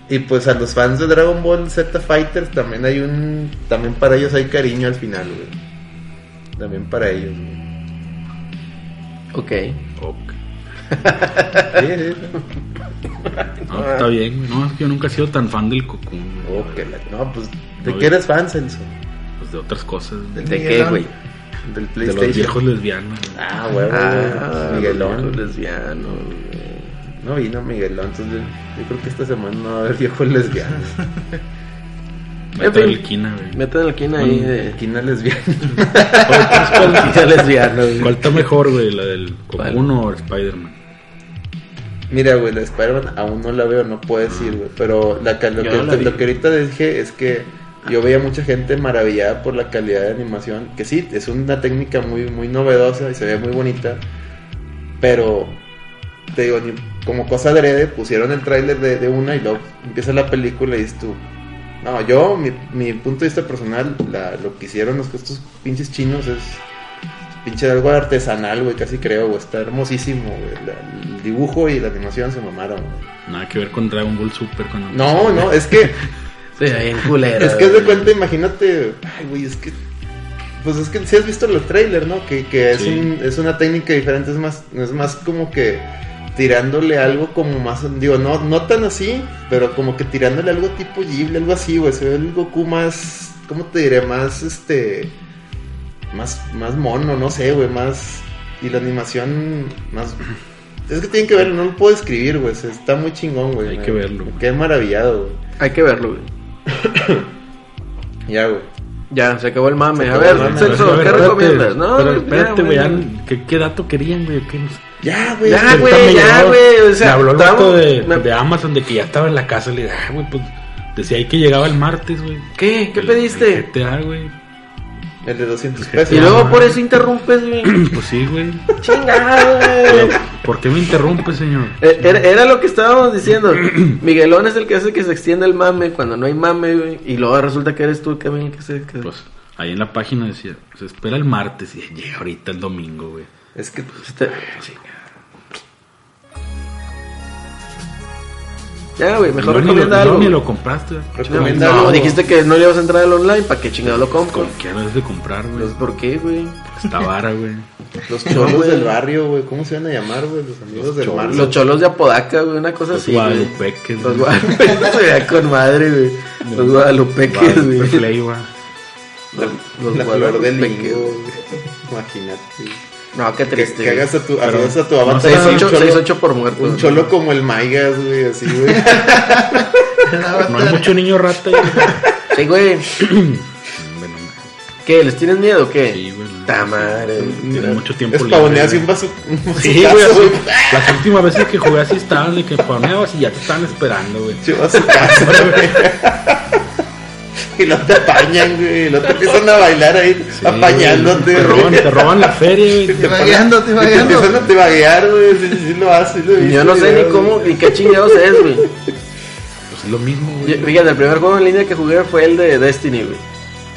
Y pues a los fans de Dragon Ball Z Fighters también hay un. También para ellos hay cariño al final, güey. También para ellos, güey. Ok. Ok. (laughs) Sí, sí, sí. No, está bien, güey. No, es que yo nunca he sido tan fan del Cocoon. güey. La- No, pues. ¿De No, qué eres fan, Celso? Pues de otras cosas. güey. ¿De qué, güey? Del De PlayStation. los viejos lesbianos. Ah, huevo, Ah. Miguelón. los lesbianos. No vino Miguelón, entonces yo, yo creo que esta semana no va a haber viejos lesbianos. (laughs) Meter fin. el Kina, güey. Meten el quina ahí de. Quina lesbiana. (laughs) Quina lesbiano, güey. ¿Cuál está mejor, güey? ¿La del ¿Cuál? Cocoon o Spider-Man? Mira, güey, la de Spider-Man aún no la veo, no puedo decir, güey. Pero la, lo, que, no la vi. lo que ahorita dije es que yo veía mucha gente maravillada por la calidad de animación. Que sí, es una técnica muy, muy novedosa y se ve muy bonita. Pero, te digo, como cosa adrede, pusieron el tráiler de, de una y luego empieza la película y dices tú. No, yo, mi, mi punto de vista personal, la- lo que hicieron los, estos pinches chinos es pinche algo artesanal, güey, casi creo, güey. Está hermosísimo, güey. El dibujo y la animación se mamaron, güey. Nada que ver con Dragon Ball Super. Cuando No, no, es que, (laughs) Sí, ahí en culera. es que haz de cuenta, imagínate, ay, güey, es que, pues es que si has visto los trailers, ¿no? Que, que es, Sí. un, es una técnica diferente, es más, es más como que tirándole algo como más, digo, no, no tan así, pero como que tirándole algo tipo Ghibli, algo así, güey, se ve el Goku más, ¿cómo te diré? Más, este, más, más mono, no sé, güey, más, y la animación más... Es que tienen que verlo, no lo puedo describir, güey. Está muy chingón, güey. Hay me- que verlo, Me quedé maravillado, güey. Hay que verlo, güey. (coughs) Ya, güey. Ya, se acabó el mame. Se A ver, mame. A ver, ¿qué espérate, recomiendas? No, pero espérate, güey. ¿Qué, ¿Qué dato querían, güey? ¿Qué nos- Ya, güey. Ya, güey, ya, güey, o sea, me habló el vato de, me- de Amazon de que ya estaba en la casa. Le dije, ah, güey, pues decía ahí que llegaba el martes, güey. ¿Qué? ¿Qué El- pediste? el GTA, güey. El de 200 pesos. Y luego por eso interrumpes, güey. (clears throat) Pues sí, güey. Chingado, güey. ¿Por qué me interrumpe, señor? Eh, Era, era lo que estábamos diciendo. (clears throat) Miguelón es el que hace que se extienda el mame cuando no hay mame, güey. Y luego resulta que eres tú, Camil, que se... Que... Pues ahí en la página decía, se espera el martes y llega ahorita el domingo, güey. Es que Este- Ya, güey, mejor No, recomienda no, algo. ni lo compraste. No, algo. dijiste que no le ibas a entrar al online, ¿para qué chingado lo compro? Como quieras de comprar, güey. Pues, ¿por qué, güey? Está vara, güey. Los cholos del barrio, güey. ¿Cómo se van a llamar, güey? Los amigos del mar. Los cholos de Apodaca, güey, una cosa Los así, güey. guadalupeques. Los guadalupeques, güey, con madre, güey. Los guadalupeques, Guadalupe güey. Fleiva. Los La flor del guadalupeques. lingo, güey. Imagínate. No, qué Que, triste. que hagas a tu, Pero- a tu no avatar. así, un 6-8 cholo, por muerto. un cholo como el Maigas, güey, así, güey. (laughs) No hay mucho niño rata. ahí, güey. Sí, güey. Bueno, ¿Qué? ¿Les tienes miedo o qué? sí, güey. Ta madre. Tiene mucho tiempo Es libre, un vaso. Sí, güey, así, Las últimas veces que jugué así estaban de que poneabas y ya te estaban esperando, güey. Che, vasocazo, (laughs) güey. (laughs) Y no te apañan, güey. Y no te empiezan a bailar ahí, Sí, apañándote, Te güey. roban, te roban la feria, güey. Te Vagueando, te y te vagueando. empiezan a te vaguear, güey. Sí, sí, sí lo hace. lo he visto Yo no sé ni cómo, ni qué chingados es, güey. Pues es lo mismo, güey. Fíjate, el primer juego en línea que jugué fue el de Destiny, güey.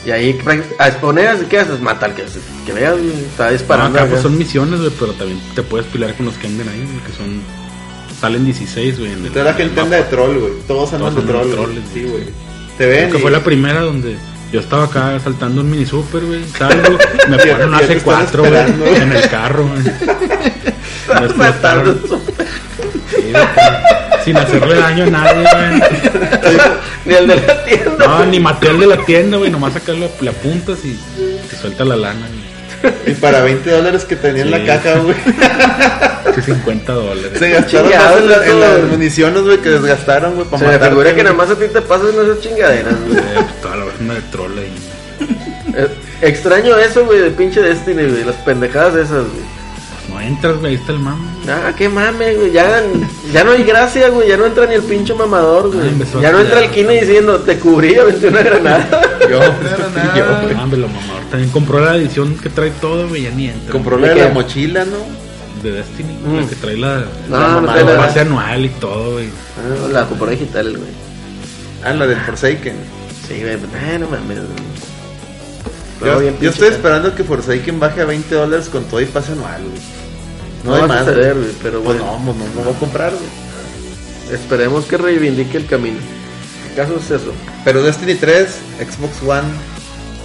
Y ahí a exponer, ¿qué haces? Mata al que, que veas. Está disparando. acá. pues son misiones, güey, pero también te puedes pelear con los que anden ahí, güey, que son... Salen 16, güey. Toda la gente anda de troll, güey. Todos andan Todos de andan troll. Sí, güey. Te ven. Creo que y- fue la primera donde yo estaba acá saltando un mini super, güey. Salgo, me (laughs) ponen un ya te están AC4, güey, en el carro, güey. (laughs) Me explotaron. Sí, Sin hacerle daño a nadie, güey. (laughs) Ni el de la tienda. No, ni maté al de la tienda, güey. Nomás acá le, le apuntas y te suelta la lana, güey. Y para 20 dólares que tenía en la Sí. caja, güey. (laughs) Que 50 dólares. Se gastaron más en, la- en vato. las municiones, güey, que desgastaron, güey, para Se me matar. figura que nada más a ti te pasan esas chingaderas, güey. Eh, pues, toda la banda de troll ahí. Eh, Extraño eso, güey, de pinche Destiny, güey. Las pendejadas esas, güey. No entras, güey, ahí está el mame. Ah, qué mame, güey. Ya, ya no hay gracia, güey. Ya no entra ni el pinche mamador, güey. Ah, empezó ya no entra el. Kine diciendo, te cubrí, aventé una granada. (laughs) Yo, nada. yo, Ah, hombre, lo mamador también compró la edición que trae todo, güey, ya ni entra. compró ¿De la de la mochila, ¿no? De Destiny, Mm. la que trae la, No, la no la- pase anual y todo, güey. Ah, la compró digital, güey. Ah, la del Forsaken. Sí, güey. Ah, no mames. Yo, yo estoy caro. esperando que Forsaken baje a 20 dólares con todo y pase anual, güey. No, No hay va a más. suceder, güey. pero Pues bueno. no, pues no, no voy a comprar, güey. Esperemos que reivindique el camino. ¿Qué caso es eso? Pero Destiny 3, Xbox One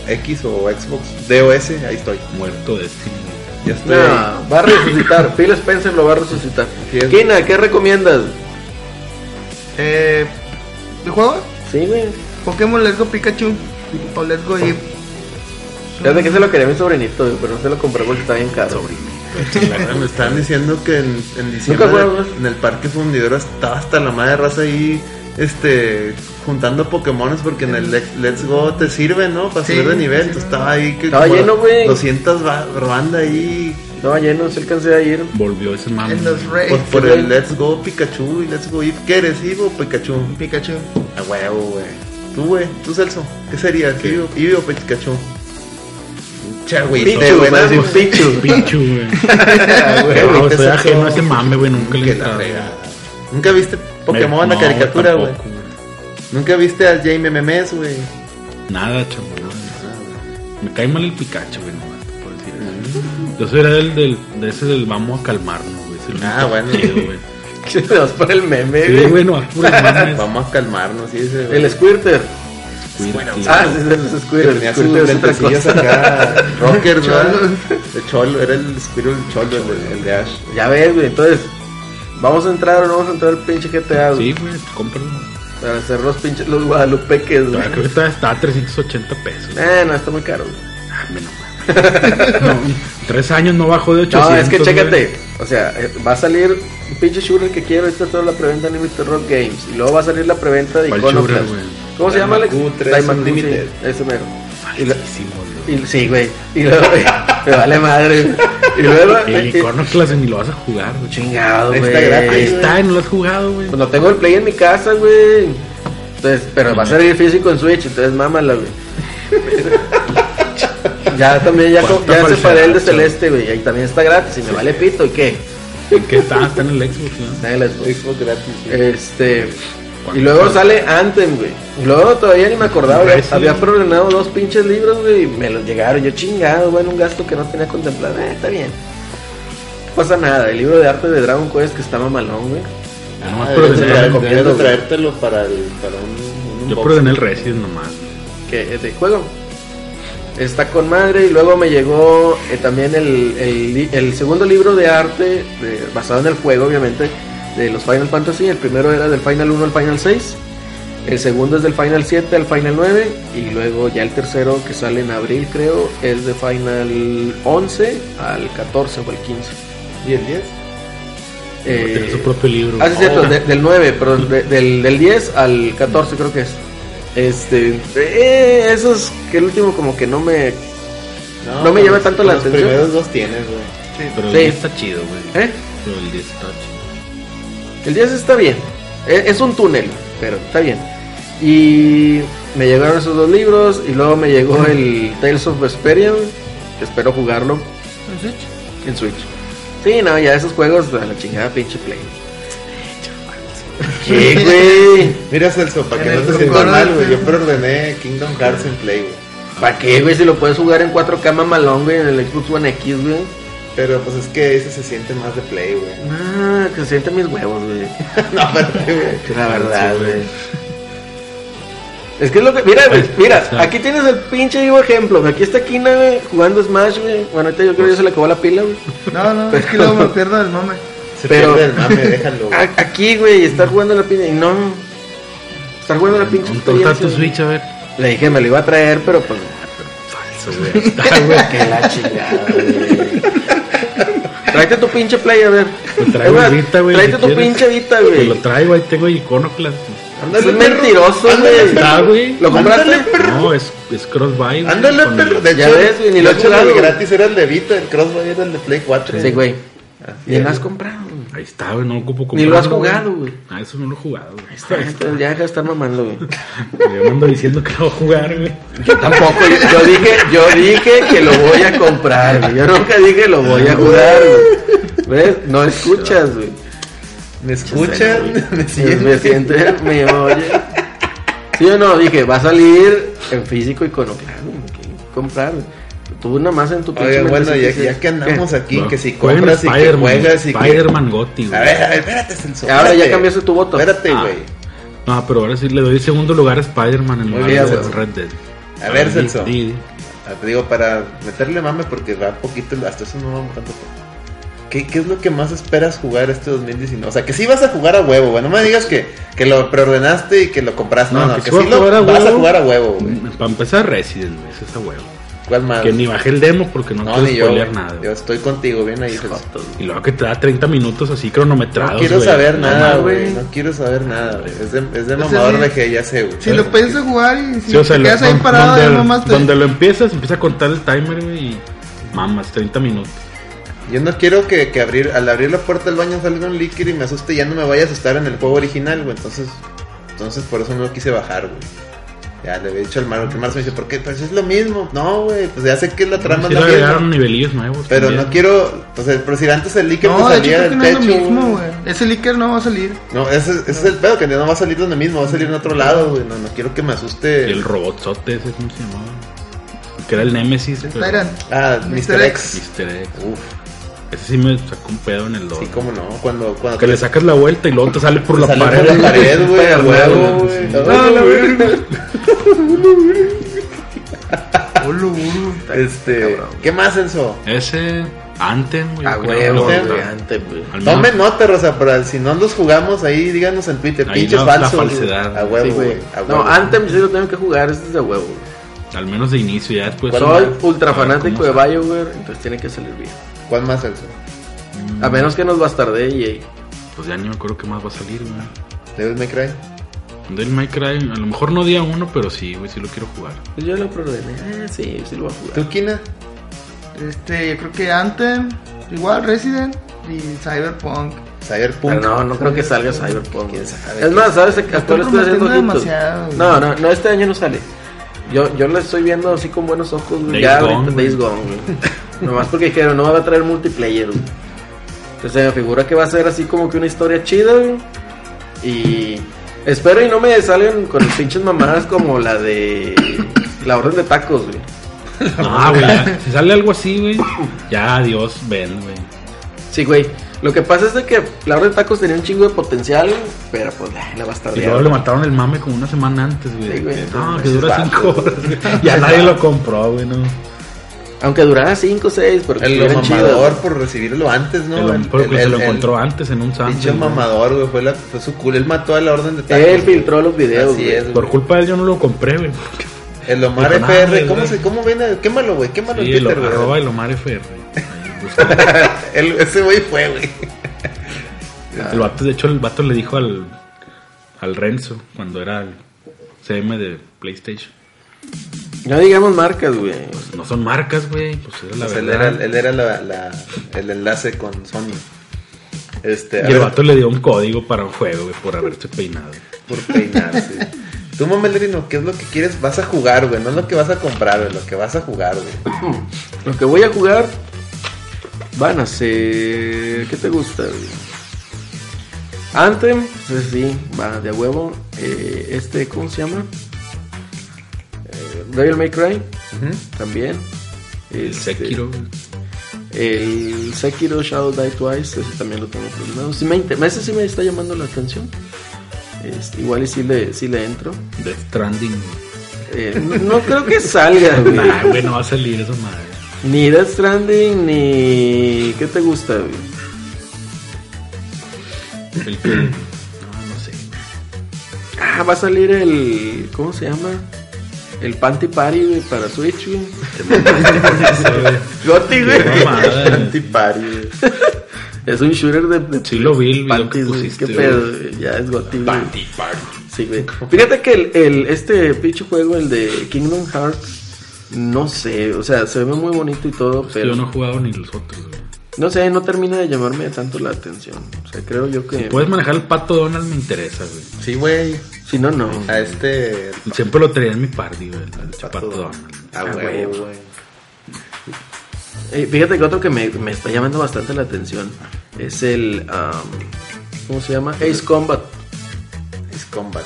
X o Xbox DOS, ahí estoy. Muerto Destiny. Ya estoy. No, va a resucitar. Phil Spencer lo va a resucitar. Kina, ¿qué recomiendas? Eh, ¿De juego? Sí, güey. Pokémon Let's Go Pikachu o Let's Go Eevee. Fíjate que se lo quería mi sobrinito, güey, pero no se lo compré porque está bien caro. Me estaban diciendo que en, diciembre en el parque fundidor estaba hasta la madre raza ahí este juntando Pokémones porque en el Let's Go te sirve, ¿no? Para Sí, subir de nivel. sí, Entonces estaba ahí que Estaba lleno, güey. 200 ba- banda ahí Estaba lleno, se alcancé a ir. Volvió ese mame. En los Reyes. por, por el Let's Go Pikachu y Let's Go Eevee. ¿Qué eres, Eevee o Pikachu? Pikachu. A huevo, güey. Tú, güey. Tú, Celso. ¿Qué serías? ¿Eevee, o- Eevee o Pikachu? Güey. (laughs) Pichu, güey, Pichu. Pinchu, güey. No, ese mame, güey. Nunca le. ¿Nunca viste Pokémon, Me- la caricatura, güey? ¿Nunca viste a Jamie Memes, güey? Nada, chamo. Me cae mal el Pikachu, güey, nomás te puedo decir eso. Yo soy del, del, de ese del vamos a calmarnos, güey. Ah, bueno. güey. (laughs) Vas por el meme, Sí. Vamos a calmarnos, sí, ese, güey. El Squirter. Squirtle. Ah, sí, es el Que Squirter. tenía El cosa. acá, rockers, ¿verdad? Cholo. De cholo, era el Squirrel cholo, el, de- el de Ash. Ya ves, güey. Entonces, ¿vamos a entrar o no vamos a entrar al pinche GTA, güey? Sí, güey, cómpralo. Para hacer los pinches, los guadalupeques, güey. Todavía Creo que todavía está a 380 pesos. Eh, no, está muy caro, güey. Ah, me (laughs) no tres años no bajó de 800. No, es que güey. chécate. O sea, eh, va a salir un pinche shooter que quiero. Ahorita toda la preventa de Limited Rock Games. Y luego va a salir la preventa de ¿Cuál Iconoclast. ¿Cómo se llama, Alex? Daimaku 3 Daimaku, Unlimited. sí, ese mero. Y güey. y- sí, güey. Y luego, me vale madre. Y luego, Y eh, Iconoclast ni lo vas a jugar, güey. chingado, güey. está gratis, Ahí está, no lo has jugado, güey. Pues no tengo el play en mi casa, güey. Entonces, pero va a salir físico en Switch, entonces mámala, güey. (laughs) ya también, ya, co- ¿Cuánta ya separé el de Celeste, güey. Ahí también está gratis y me vale pito, ¿y qué? ¿En qué está? Está en el Xbox, ¿no? Está en el Xbox. Xbox gratis. Este. ¿Cuánto Y luego sale Anthem, güey. Y luego todavía ni me acordaba, güey. Había preordenado dos pinches libros, güey. Y me los llegaron. Yo chingado, güey. Un gasto que no tenía contemplado. Eh, está bien. No pasa nada. El libro de arte de Dragon Quest que está mamalón, güey. Yo nomás Ah, debes traer- debes de traértelo para, el, para un, un Yo probé el Resident nomás. Que es de juego. Está con madre. Y luego me llegó eh, también el, el, segundo libro de arte, de- basado en el juego, obviamente, de los Final Fantasy. El primero era del Final 1 al Final 6. El segundo es del Final 7 al Final 9 y luego ya el tercero que sale en abril creo es de Final 11 al 14 o al 15. ¿Y el 10? Tiene Eh, su propio libro. ah, sí, cierto, de- del 9, perdón, de- del, del 10 al 14 creo que es. Este, eh, eso es que el último como que no me... No me llama tanto la los atención. primeros dos tienes, güey. Pero sí. el 10 está chido, güey. ¿Eh? Pero el 10 está chido. El 10 está bien. E- Es un túnel, pero está bien. Y me llegaron esos dos libros y luego me llegó el Tales of Vesperia, que espero jugarlo ¿En Switch? en Switch. Sí, no, ya esos juegos a la chingada pinche play. ¿Qué, güey? (laughs) Mira, Celso, para que no te sientas mal, güey. Yo preordené Kingdom Hearts en Play, güey. ¿Para qué, güey? Si lo puedes jugar en 4K mamalón, güey, en el Xbox One X, güey. Pero pues es que ese se siente más de Play, güey. Ah, que se sienten mis huevos, güey. (laughs) no, güey. La verdad, güey. Es que es lo que. Mira, güey. Mira, aquí tienes el pinche vivo ejemplo. güey. Aquí está Kina, güey, jugando Smash, güey. Bueno, ahorita yo creo que ya se le acabó la pila, güey. No, no, es que luego me pierdo el mame. Se Pero- pierde el mame, déjalo. (laughs) güey. Aquí, güey, está jugando la pinche. Y no. Está jugando la pinche. ¿Dónde está experiencia, tu. Switch? A ver. Le dije, me lo iba a traer, pero pues. Falso, güey. (laughs) Está, güey. Que la chingada, güey. Tráete tu pinche play, a ver. Traigo Vita, güey, Tráete si tu quieres. pinche Vita, güey. lo traigo, ahí tengo Iconoclast. Es mentiroso, güey. Está, güey. ¿Lo compraste? No, es, es cross-buy, güey. Ándale, perro. el- De Ya hecho, ves, güey, ni lo he hecho, el gratis era el de Vita, el Crossbow era el de Play 4. Sí, güey. Ni lo has comprado. Ahí está, güey, no ocupo Ni lo has comprarlo, jugado, güey. Ah, eso no lo he jugado, güey. Entonces, Ya deja de estar mamando, güey. (laughs) Yo me ando diciendo que lo voy a jugar, güey. Yo tampoco, yo, dije, yo dije que lo voy a comprar, güey. Yo nunca dije lo voy a jugar, güey. ¿Ves? No escuchas, güey. ¿Me escuchan? ¿Me Me siguen? sientes, me oye. ¿Sí o no? Dije, va a salir en físico y con comprar. güey. Tú nada más en tu pinche Oigan, bueno, ya, ya que andamos ¿Qué? aquí, No, que si compras y que Spider-Man, juegas y que... Spider-Man Gotti, güey. A ver, a ver, espérate, Celso. Ahora ya espérate. cambiaste tu voto. Espérate, Ah. güey. No, pero ahora sí le doy segundo lugar a Spider-Man en lugar bien, de. Red Dead. A ver, di- Celso. Ah, Te digo, para meterle mame porque va poquito, hasta eso no vamos tanto. ¿Qué, ¿Qué es lo que más esperas jugar este 2019? O sea, que sí vas a jugar a huevo, güey. No me digas que, que lo preordenaste y que lo compraste. No, no, que, sí a lo vas a jugar a huevo, güey. Para empezar, Resident, es a huevo. ¿Cuál más? Que ni bajé el demo porque no, No, quiero yo. spoilear nada. Yo estoy contigo, bien ahí. Y luego que te da 30 minutos así cronometrados. No quiero saber No, nada, no, güey. No quiero saber nada, güey. Es de, es de mamador de. G, ya sé, güey. Si lo piensas jugar y si Sí, o sea, te lo- ahí parado, donde, ya nomás te... donde lo empiezas, empieza a contar el timer, güey, y mamas, 30 minutos. Yo no quiero que, que abrir, al abrir la puerta del baño salga un líquido y me asuste y ya no me vaya a asustar en el juego original, güey. Entonces, entonces por eso no lo quise bajar, güey. Ya le había dicho al Maro, que el Maro me dice, ¿por qué? Pues es lo mismo. No, güey, pues ya sé que la trama Sí, no le es agregaron nivelillos nuevos. Pero también. no quiero, pues el- pero si antes el líquido No, te de hecho salía del no es techo. lo mismo, güey. Ese líquido no va a salir. No, ese, ese es el pedo, que no va a salir donde mismo, va a salir en otro lado, güey. No, no quiero que me asuste. Y el robotzote ese, ¿cómo se llamaba? Que era el Nemesis. pero- Tyrant. Ah. Mr. X. Mr. X. Uf, Ese sí me sacó un pedo en el 2. sí, cómo no. Cuando, cuando Que le sacas la vuelta y luego te sale por la sale pared. por la pared, (laughs) güey, a huevo, Sí. güey. (laughs) La. Este, Cabrón. ¿qué más, Enzo? Ese Anthem, güey. A huevo, ¿no? güey, antes. Al Tomen nota, Rosa, para si no los jugamos ahí, díganos en Twitter, Ahí pinches la- falsedad. A huevo, Sí, güey. a No. Anthem sí lo tengo que jugar, este es de huevo, güey. Al menos de inicio, ya después. Soy ultra fanático ¿cómo de? BioWare, entonces tiene que salir bien. ¿Cuál más, Enzo? A menos que nos bastardee EA. Pues ya ni me acuerdo qué más va a salir, güey. Devil May Cry. Del My Cry, a lo mejor no día uno, pero sí, güey, sí lo quiero jugar. Pues yo lo preordené. Eh, sí, sí lo voy a jugar. ¿Tú, Kina? Este, yo creo que Anthem, igual Resident y Cyberpunk. Cyberpunk. Pero no, no creo que salga Cyberpunk. Es más, ¿sabes? Hasta ahora estoy haciendo demasiado. No, no, no, este año no sale. Yo, yo lo estoy viendo así con buenos ojos, güey. Ya Gone, ahorita. Days Gone, güey. Nomás porque dijeron, no va a traer multiplayer, güey. Entonces me figura que va a ser así como que una historia chida, güey. Y espero y no me salgan con pinches mamadas como la de la orden de tacos, güey. Ah, güey, si sale algo así, güey, ya adiós, ven, güey. Sí, güey. Lo que pasa es de que la orden de tacos tenía un chingo de potencial, pero pues la Y luego bastardearon. le mataron el mame como una semana antes, güey. Sí, güey, no, que dura cinco horas. güey. (laughs) Ya nadie lo compró, güey, no. Aunque durara 5 o 6, pero que El mamador güey. por recibirlo antes, ¿no? El, porque se lo el- encontró antes en un Pinche sándwich. mamador, güey. Fue, la, fue su culo. Él mató a la orden de tacos. Él güey. filtró los videos, Así güey. es, Por güey. culpa de él yo no lo compré, güey. El Omar FR. "No, ¿Cómo, güey". se, ¿Cómo viene? Quémalo, güey. Quémalo Sí, en Twitter, güey. arroba el Omar FR. (laughs) El- ese güey fue, güey. El vato, de hecho, el vato le dijo al, al Renzo cuando era el CM de PlayStation. No digamos marcas, güey. No son marcas, güey. Pues era la Pues él verdad. era, él era la, la- el enlace con Sony. Este, Y el vato le dio un código para un juego, güey, por haberse peinado. por peinarse. (laughs) Tú, Mamelerino, ¿qué es lo que quieres? Vas a jugar, güey. No es lo que vas a comprar, güey. Lo que vas a jugar, güey. Lo que voy a jugar van a ser. ¿Qué te gusta? Anthem, pues sí, va de huevo. Eh, este, ¿cómo se llama? Eh, Devil May Cry, también. El Este, Sekiro. El Sekiro Shadow Die Twice, ese también lo tengo programado. Sí me ese sí me está llamando la atención. Este, igual y sí le, sí le entro. Death Stranding. Eh, no, no creo que salga, (laughs) güey. Nah, güey, no va a salir esa madre. Ni Death Stranding, ni... ¿Qué te gusta, güey? El que. No, no sé. Ah, va a salir el... ¿Cómo se llama? El Panty Party, güey, para Switch, güey. (laughs) Goti, güey. Mamada. Antipari, güey. Es un shooter de... de Sí lo vi, panties, güey. Qué pedo, güey. Ya es Goti, güey. Party, party. Sí, güey. (laughs) Fíjate que el, el- este pinche juego, el de Kingdom Hearts, no sé, o sea, se ve muy bonito y todo, pero yo no he jugado ni los otros, güey. No sé, no termina de llamarme tanto la atención. O sea, creo yo que. Si puedes manejar el pato Donald, me interesa, güey. Sí, güey. Si no, no. A este. Siempre lo traía en mi party, güey. El Pato pato Donald. Ah, huevo. güey. Eh, fíjate que otro que me, me está llamando bastante la atención es el. am, ¿Cómo se llama? Ace Combat. Es Combat.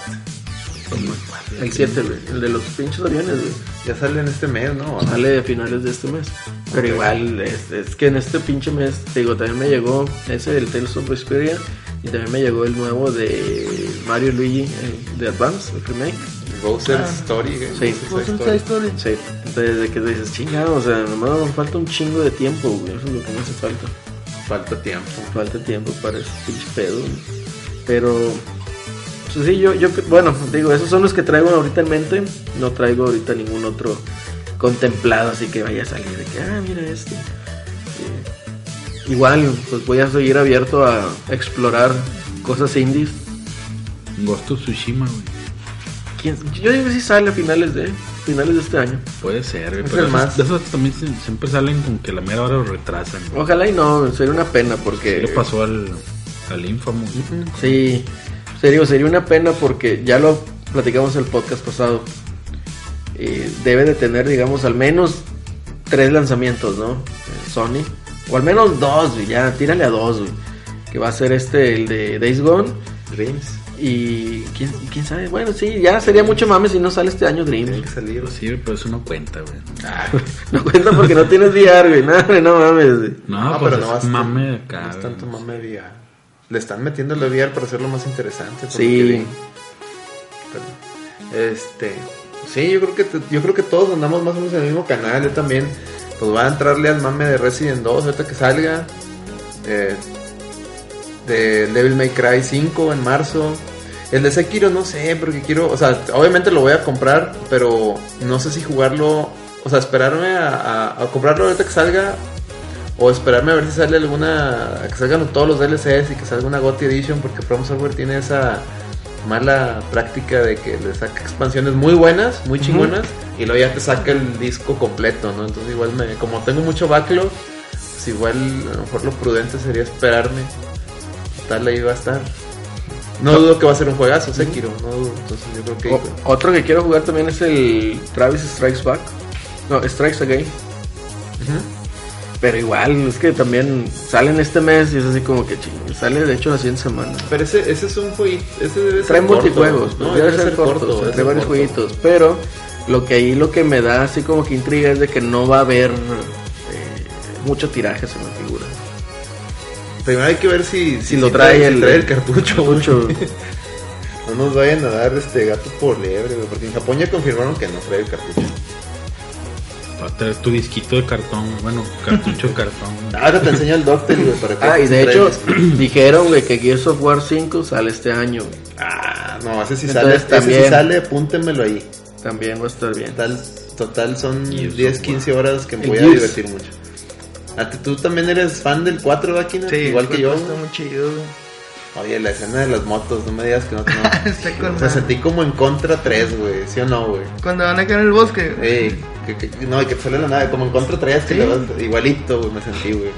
El 7, güey. El de los pinches aviones, güey. Ya sale en este mes, ¿no? Sale a finales de este mes. Pero igual, es, es que en este pinche mes, te digo, también me llegó ese del Tales of Vesperia. Y también me llegó el nuevo de Mario y Luigi el de Advance, el remake. Bowser's Ah. Story, güey. Sí. Bowser's un Story. Side Story. Sí. Entonces, de que dices, chingado, o sea, nomás me falta un chingo de tiempo, güey. Eso es lo que me hace falta. Falta tiempo. Falta tiempo para ese pinche pedo. güey. Pero, pues sí, yo, yo, bueno, digo, esos son los que traigo ahorita en mente. No traigo ahorita ningún otro contemplado, así que vaya a salir de que, ah, mira este. Eh, igual, pues voy a seguir abierto a explorar cosas indies. Ghost of Tsushima, güey. ¿Quién- Yo digo que sí sale a finales de, finales de este año. Puede ser, güey. Es Pero más. de esos también siempre salen con que la mera hora lo retrasan. güey. Ojalá y no, sería una pena porque... ¿Qué le pasó al, al Infamous? Sí, serio, sería una pena porque ya lo platicamos en el podcast pasado. Eh, debe de tener, digamos, al menos tres lanzamientos, ¿no? Eh, Sony. O al menos dos, güey, ya, tírale a dos, güey. Que va a ser este, el de Days Gone. Dreams. Y ¿quién, quién sabe, bueno, sí, ya sería mucho mame si no sale este año Tiene Dream. que salir. Pues sí, pero eso no cuenta, güey. (laughs) No cuenta porque no tienes VR, güey. No, no mames, güey. No, No, pues pero no es vas- mame de No acá. es tanto mame VR. Le están metiendo el VR para hacerlo más interesante. Sí. Pero, este. Sí, yo creo que yo creo que todos andamos más o menos en el mismo canal. Yo también. Pues voy a entrarle al mame de Resident 2 ahorita que salga. Eh, de Devil May Cry 5 en marzo. El de Sekiro no sé, porque quiero, o sea, obviamente lo voy a comprar, pero no sé si jugarlo, o sea, esperarme a, a- a comprarlo ahorita que salga o esperarme a ver si sale alguna, que salgan todos los DLCs y que salga una GOTY Edition, porque From Software tiene esa mala práctica de que le saca expansiones muy buenas, muy chingonas, y luego ya te saca el disco completo, ¿no? Entonces igual me, como tengo mucho backlog, pues igual a lo mejor lo prudente sería esperarme. Tal ahí va a estar. No dudo que va a ser un juegazo, Sekiro, no dudo. Entonces yo creo que... O- otro que quiero jugar también es el Travis Strikes Back. No, Strikes Again. Ujú. Pero igual, es que también salen este mes y es así como que ching, sale de hecho la siguiente semana. Pero ese, ese es un jueguito, ese debe ser Trae corto, multijuegos, ¿no? debe ser corto, debe trae ser varios corto. jueguitos. Pero lo que ahí lo que me da así como que intriga es de que no va a haber eh, mucho tiraje, se me figura. Primero hay que ver si, Si lo trae si el- trae el cartucho. (laughs) No nos vayan a dar este gato por liebre, porque en Japón ya confirmaron que no trae el cartucho. A traer tu disquito de cartón, bueno, cartucho de cartón. (laughs) Ahora te enseño el Doctel, güey, para que Ah, y de hecho (clears throat) dijeron güey, que Gears of War 5 sale este año. güey. Ah, no, ese sí Entonces, sale, ese también- sí sale, apúntenmelo ahí. También va a estar bien. Total, total son Gears 10, of 15 horas que me El voy a Gears. divertir mucho. ¿A ti- ¿Tú también eres fan del 4, Vaquina? Sí, Igual que yo. Está muy chido, güey. Oye, la escena de las motos, no me digas que no. (laughs) con Me sentí como en contra 3, güey, ¿sí o no, güey? Cuando van acá en el bosque. Ey, que, que- no, y que sale la nave, como en contra 3, que Sí. le vas- igualito, güey, me sentí, güey.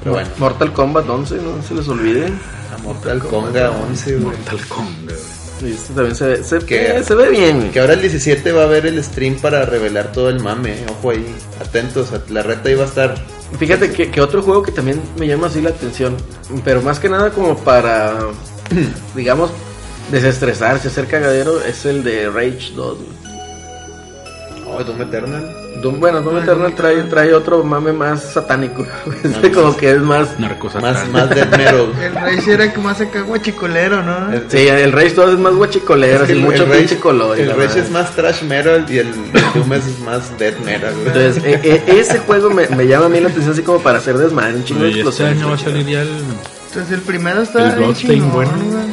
Pero bueno, Mortal Kombat 11, no se les olvide. a Mortal Konga 11, güey. Mortal Kombat, güey. Y este también se ve, se, Que- eh, se ve bien. Que ahora el 17 va a haber el stream para revelar todo el mame, ojo ahí, atentos, la reta iba a estar. Fíjate que, que otro juego que también me llama así la atención, pero más que nada como para, (clears throat) digamos, desestresarse, hacer cagadero, es el de Rage 2. güey. Oh, Doom Eternal. Bueno, Doom Eternal Doom trae, Eternal. trae otro mame más satánico. (laughs) Ah, Es como que es más... Más, más death metal. (laughs) El rey era que más acá guachicolero, ¿no? El- Sí, el Rage 2 es más guachicolero, Es que mucho Rage- pinche color. El Rage es más trash metal y el, el Doom es más death metal, güey. Entonces, e- e- ese juego me, me llama a mí la atención así como para hacer desmadre, un chingo de este año va a salir ya el, Entonces el primero está el bien Bloodstain chingón, bueno. güey.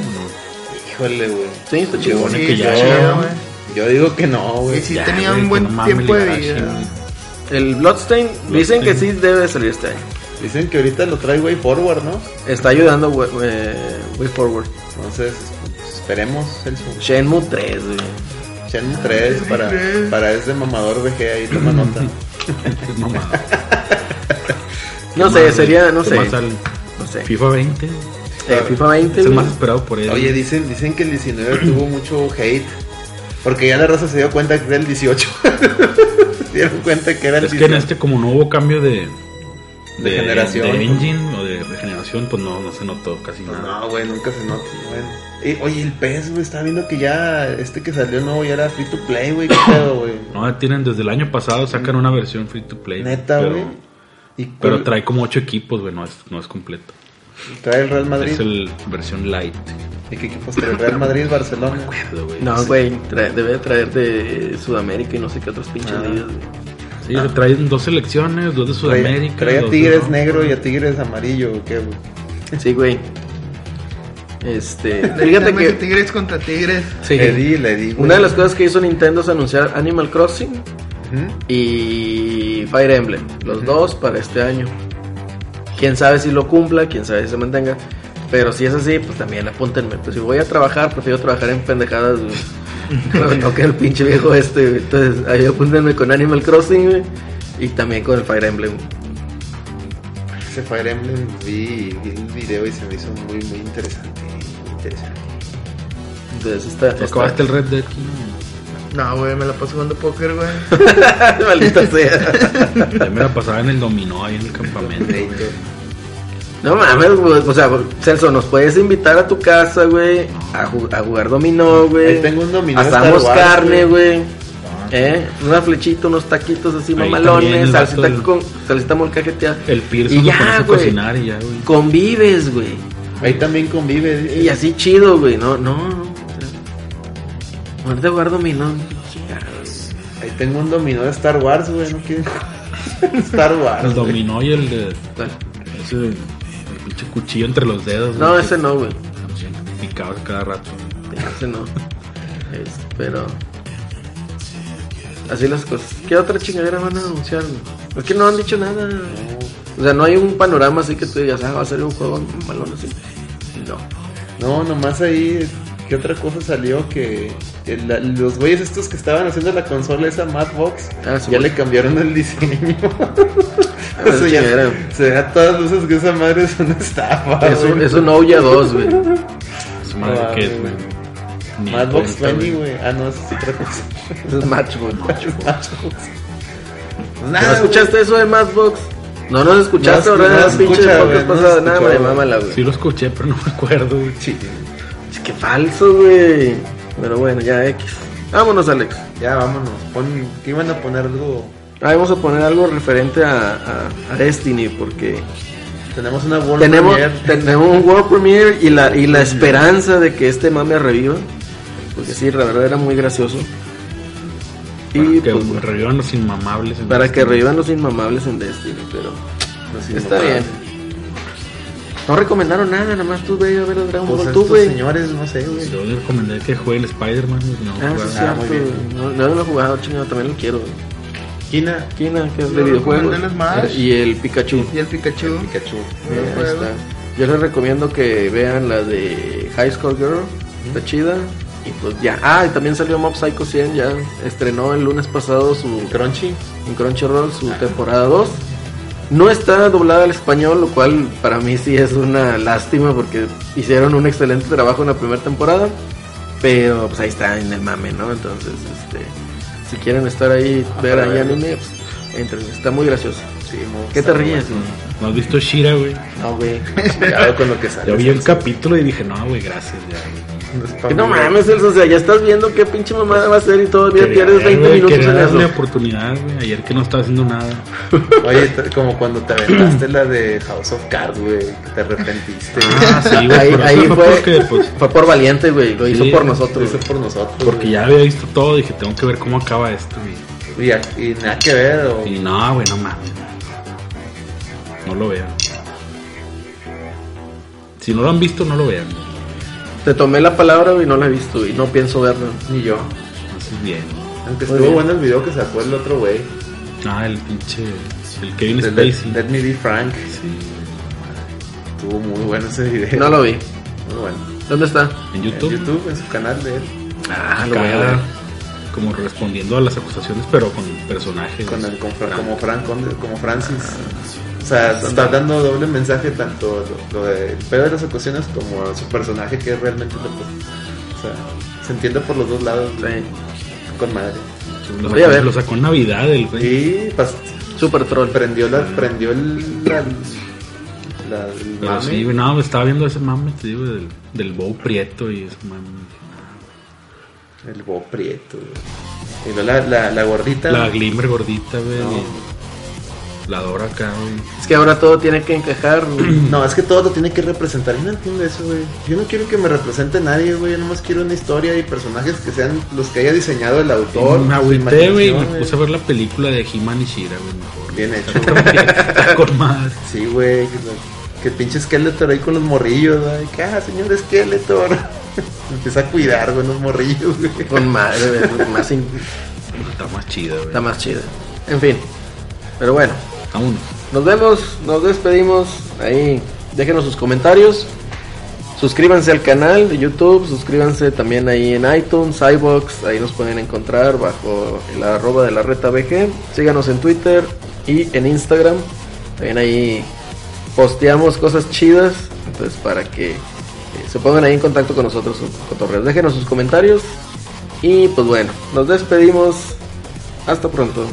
Híjole, güey. Sí, está Yo, chingón. Supone Sí, que ya, está chido, ¿no? güey. Yo digo que no, güey. Y sí Ya, tenía güey, un buen no tiempo de vida. El Bloodstain, dicen que sí debe de salir este año. Dicen que ahorita lo trae Way Forward, ¿no? Está ayudando we- eh, Way Forward. Entonces, esperemos el Shenmue 3, güey. Shenmue 3 para, para ese mamador VG ahí toma nota. (laughs) No ¿Qué sé, sería, no ¿Qué sé. No sé. FIFA 20. Eh, FIFA 20. Es el más esperado por él. Oye, dicen, dicen que el 19 tuvo mucho hate. Porque ya la raza se dio cuenta que era el 18. (laughs) se dieron cuenta que era el es que en 18. este, como no hubo cambio de, De generación. de engine o de, de generación, pues no, no se notó casi Pues nada. no, güey, nunca se nota. güey. Eh, oye, el PES, güey, estaba viendo que ya este que salió nuevo ya era free to play, güey. ¿Qué pedo, güey? (coughs) No, tienen desde el año pasado sacan una versión free to play. Neta, pero- güey. Pero cuál- trae como 8 equipos, güey, no es, no es completo. trae el Real Madrid. Es el versión light. ¿Y qué equipos trae? El Real Madrid, Barcelona. No, güey, trae- debe traer de Sudamérica y no sé qué otros pinches Ah. ligas, güey. Sí, se traen dos selecciones, dos de Sudamérica. trae a de Tigres negro y a Tigres amarillo, ¿o ¿qué, güey? Sí, güey. Este, (laughs) fíjate que Tigres contra Tigres. sí, Le di, le di, güey. una de las cosas que hizo Nintendo es anunciar Animal Crossing y Fire Emblem, los dos para este año. Quién sabe si lo cumpla, quién sabe si se mantenga. Pero si es así, pues también apúntenme. Pues si voy a trabajar, prefiero trabajar en pendejadas, güey. (laughs) No, que el pinche viejo este, güey. Entonces, ahí apúntenme con Animal Crossing, güey. Y también con el Fire Emblem. Ese Fire Emblem vi, vi el video y se me hizo muy, muy interesante. Muy interesante. Entonces, está. ¿Tú acabaste el Red Dead? No, güey, me la paso jugando póker, güey. (laughs) Maldita sea. Me la pasaba en el dominó ahí en el campamento. No mames, güey. O sea, Celso, nos puedes invitar a tu casa, güey. A, ju- a jugar dominó, güey. Ahí tengo un dominó de Asamos Star Wars, carne, güey. güey. ¿Eh? Una flechita, unos taquitos así Ahí mamalones. el Salsita, del- con, salsita molcajeteada. El Pierce Y lo ya, pones a güey. cocinar y ya, güey. Convives, güey. Ahí también convive. dice. Y así chido, güey. No, no, no. Ponerte a jugar dominó. Ahí tengo un dominó de Star Wars, güey. No quiero. (laughs) Star Wars. El dominó y el de. Ese el pinche cuchillo entre los dedos. No, güey, ese no, güey. Picabas cada rato. Ese no. Es- pero. Así las cosas. ¿Qué otra chingadera van a anunciar? güey? Es que no han dicho nada. O sea, no hay un panorama así que tú digas, ah, va a ser un juego malón así. No. No, nomás ahí. ¿Qué otra cosa salió? Que el- los güeyes estos que estaban haciendo la consola, esa Madbox, Ah, ya le cambiaron el diseño. (laughs) (laughs) Eso ya- chingadera. se ve a todas luces que esa madre es una estafa. Es un, es un Ouya 2, güey. Su madre, Ah, ¿qué es, güey. cuenta, 20, güey. Ah, no, esa es otra cosa. Es (laughs) Matchbox. Matchbox. ¿No Nada, escuchaste eso de Matchbox? No nos escuchaste, No, ¿verdad? no se pinche podcast no pasado. Nada, me mámala, güey. Sí lo escuché, pero no me acuerdo, güey. Sí. Es que falso, güey. Pero bueno, ya X. Vámonos, Alex. Ya, vámonos. Pon, ¿Qué iban a poner algo? Ah, vamos a poner algo referente a, a- a Destiny, porque Tenemos una World tenemos, Premiere. tenemos un World Premiere y la, y la esperanza de que este mame reviva. Porque sí, la verdad era muy gracioso. Y que pues, revivan los inmamables. en para que revivan los inmamables en Destiny, pero Los está inmamables. bien. No recomendaron nada, nada más tú ve a ver el Dragon Pues Ball, tú, güey. señores, no sé, güey. Yo le recomendé que juegue el Spider-Man. No, Ah, sí, Ah, cierto. muy bien. No, no lo he jugado, chingado, también lo quiero. güey. Kina. Kina, que es de videojuegos. el Smash. Y el Pikachu. Y el Pikachu. Pikachu. Eh, ahí está. Yo les recomiendo que vean la de High School Girl. Está chida. Y pues ya. Ah, y también salió Mob Psycho 100. Ya estrenó el lunes pasado su Crunchy. en Crunchyroll su temporada 2. No está doblada al español, lo cual para mí sí es una lástima porque hicieron un excelente trabajo en la primera temporada. Pero pues ahí está en el mame, ¿no? Entonces, este, si quieren estar ahí, ver ahí anime, pues entren. Está muy gracioso. Sí, ¿Qué te ríes? bueno. ¿No has visto Shira, güey? No, güey. Cuidado con lo que (laughs) sale. Yo vi el capítulo y dije, no, güey, gracias. Ya, pa' Que no mames, Celso, o sea, ya estás viendo qué pinche mamada va a ser y todavía Quería pierdes ver, 20 güey, minutos quería en darle eso. oportunidad, güey. Ayer que no estaba haciendo nada. (laughs) Oye, como cuando te aventaste la de House of Cards, güey, que te arrepentiste. Ah, sí, güey. ahí ahí eso fue, porque, pues, fue por valiente, güey. Lo hizo por Lo nosotros. hizo por nosotros. porque güey. ya había visto todo. Dije, tengo que ver cómo acaba esto, güey. Y, nada que ver, o... Y no, güey, no mames. No lo vean. Si no lo han visto, no lo vean. Te tomé la palabra, güey, no la he visto y no pienso verla. ni yo. Haces bien. Aunque Muy estuvo bien. bueno el video que sacó el otro güey. Ah, el pinche. El Kevin de Spacey. Let Me Be Frank. Sí. Estuvo muy bueno ese video. No lo vi. Muy bueno. ¿Dónde está? En En YouTube. YouTube, en su canal de él. Ah, lo voy a ver. Como respondiendo a las acusaciones, pero con personajes. Con el, con Fra- como Frank como Francis. O sea, está dando doble mensaje tanto lo, lo de de las ocasiones como su personaje que es realmente lo O sea, se entiende por los dos lados. güey. Con madre. Lo Voy a sacó, ver. lo sacó en Navidad el güey. Y pas- Super troll. prendió la, prendió el, la, la- el Pero mame. sí, güey, no, estaba viendo ese mame, te digo, del, del Bow Prieto y ese mame. El bo prieto. güey. Y luego la, la, la gordita. La Glimmer gordita, güey. No. Y La Dora acá, güey. Es que ahora todo tiene que encajar. güey. (clears throat) No, es que todo lo tiene que representar. Yo no entiendo eso, güey. Yo no quiero que me represente nadie, güey. Yo nomás quiero una historia y personajes que sean los que haya diseñado el autor. me agüité, güey, me puse a ver la película de He-Man y Shira, güey, mejor. Bien hecho. Está con (laughs) madre. Sí, güey. Que, que pinche Skeletor ahí con los morrillos, güey. Que, ah, señor Skeletor. Me (laughs) Empieza a cuidar, güey, los morrillos, güey. Con madre, güey, más in- Está más chida, güey. está más chida. En fin. Pero bueno, Nos vemos, nos despedimos. Ahí, déjenos sus comentarios. Suscríbanse al canal de YouTube, suscríbanse también ahí en iTunes, iBox, ahí nos pueden encontrar bajo el arroba de la reta BG. Síganos en Twitter y en Instagram. También ahí posteamos cosas chidas, entonces para que eh, se pongan ahí en contacto con nosotros. Déjenos sus comentarios y pues bueno, nos despedimos. Hasta pronto.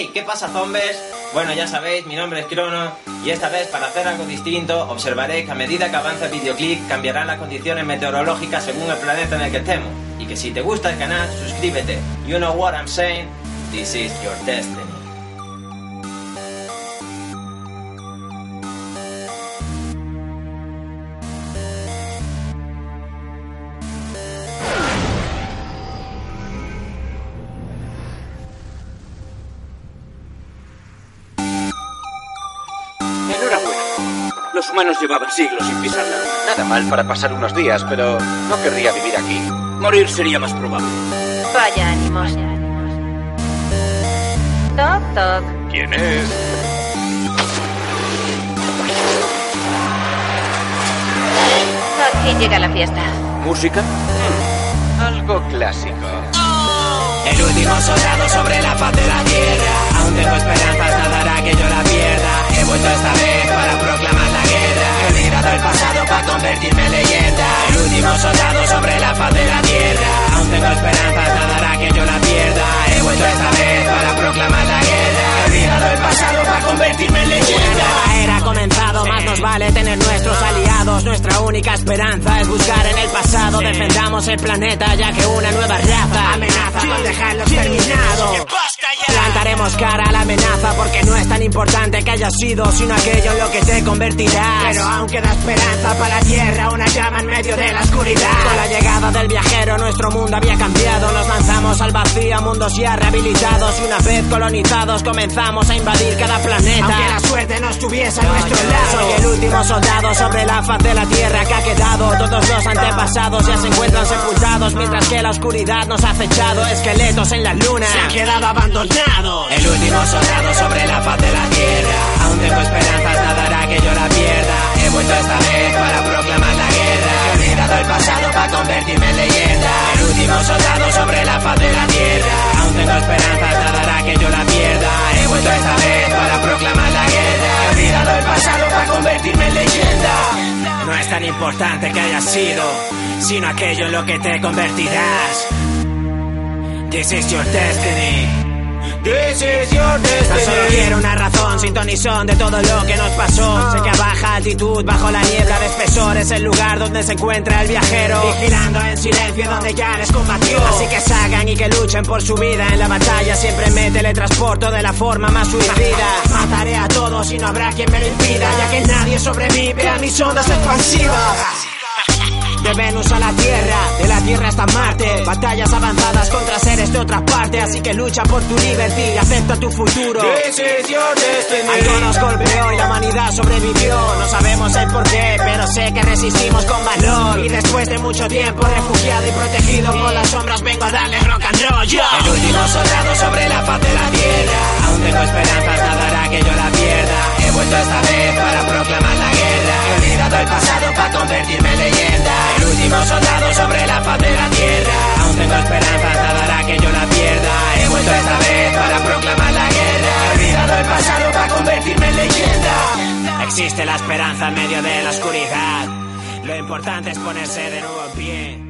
Hey, ¿qué pasa, zombies? Bueno, ya sabéis, mi nombre es Crono y esta vez para hacer algo distinto observaré que a medida que avanza el videoclip cambiarán las condiciones meteorológicas según el planeta en el que estemos. Y que si te gusta el canal, suscríbete. You know what I'm saying? This is your destiny. Los humanos llevaban siglos sin pisar la luna. Nada mal para pasar unos días, pero no querría vivir aquí. Morir sería más probable. Vaya ánimos. Toc, toc. ¿Quién es? Aquí llega la fiesta. ¿Música? Hmm, algo clásico. El último soldado sobre la faz de la tierra. Aún tengo esperanzas, nada hará que yo la pierda. He vuelto esta vez para proclamar. He olvidado el pasado para convertirme en leyenda. El último soldado sobre la faz de la tierra. Aún tengo esperanzas, nada hará que yo la pierda. He vuelto esta vez para proclamar la guerra. He olvidado el pasado para convertirme en leyenda. La era ha comenzado, más nos vale tener nuestros aliados. Nuestra única esperanza es buscar en el pasado. Defendamos el planeta ya que una nueva raza amenaza con dejarlo exterminado. Plantaremos cara a la amenaza porque no es tan importante que hayas sido, sino aquello en lo que te convertirás. Pero aún queda esperanza para la tierra, una llama en medio de la oscuridad. Con la llegada del viajero, nuestro mundo había cambiado. Nos lanzamos al vacío, mundos ya rehabilitados. Y una vez colonizados, comenzamos a invadir cada planeta. Aunque la suerte no estuviese a nuestro lado. Soy el último soldado sobre la faz de la tierra que ha quedado. Todos los antepasados ya se encuentran sepultados. Mientras que la oscuridad nos ha acechado. Esqueletos en la luna se han quedado El último soldado sobre la faz de la tierra. Aún tengo esperanzas, nada hará que yo la pierda. He vuelto esta vez para proclamar la guerra. He olvidado el pasado para convertirme en leyenda. El último soldado sobre la faz de la tierra. Aún tengo esperanzas, nada hará que yo la pierda. He vuelto esta vez para proclamar la guerra. He olvidado el pasado para convertirme en leyenda. No es tan importante que hayas sido, sino aquello en lo que te convertirás. This is your destiny. Destiny. Tan solo quiero una razón, sintonizón de todo lo que nos pasó. Sé que a baja altitud, bajo la niebla de espesor, es el lugar donde se encuentra el viajero. Vigilando en silencio donde ya les combatió. Así que salgan y que luchen por su vida. En la batalla siempre me teletransporto de la forma más suicida. Mataré a todos y no habrá quien me lo impida, ya que nadie sobrevive a mis ondas expansivas. De Venus a la Tierra, de la Tierra hasta Marte. Batallas avanzadas contra seres de otra parte Así que lucha por tu liberty y acepta tu futuro. Algo nos golpeó y la humanidad sobrevivió. No sabemos el por qué, pero sé que resistimos con valor. Y después de mucho tiempo refugiado y protegido Por las sombras vengo a darle rock and roll yo. El último soldado sobre la faz de la Tierra. Aún tengo esperanzas, nada hará que yo la pierda. He vuelto esta vez para proclamar la guerra. He olvidado el pasado para convertirme en leyenda. El último soldado sobre la faz de la tierra. Aún tengo esperanzas, nada hará que yo la pierda. He vuelto esta vez para proclamar la guerra. He olvidado el pasado para convertirme en leyenda. Existe la esperanza en medio de la oscuridad. Lo importante es ponerse de nuevo en pie.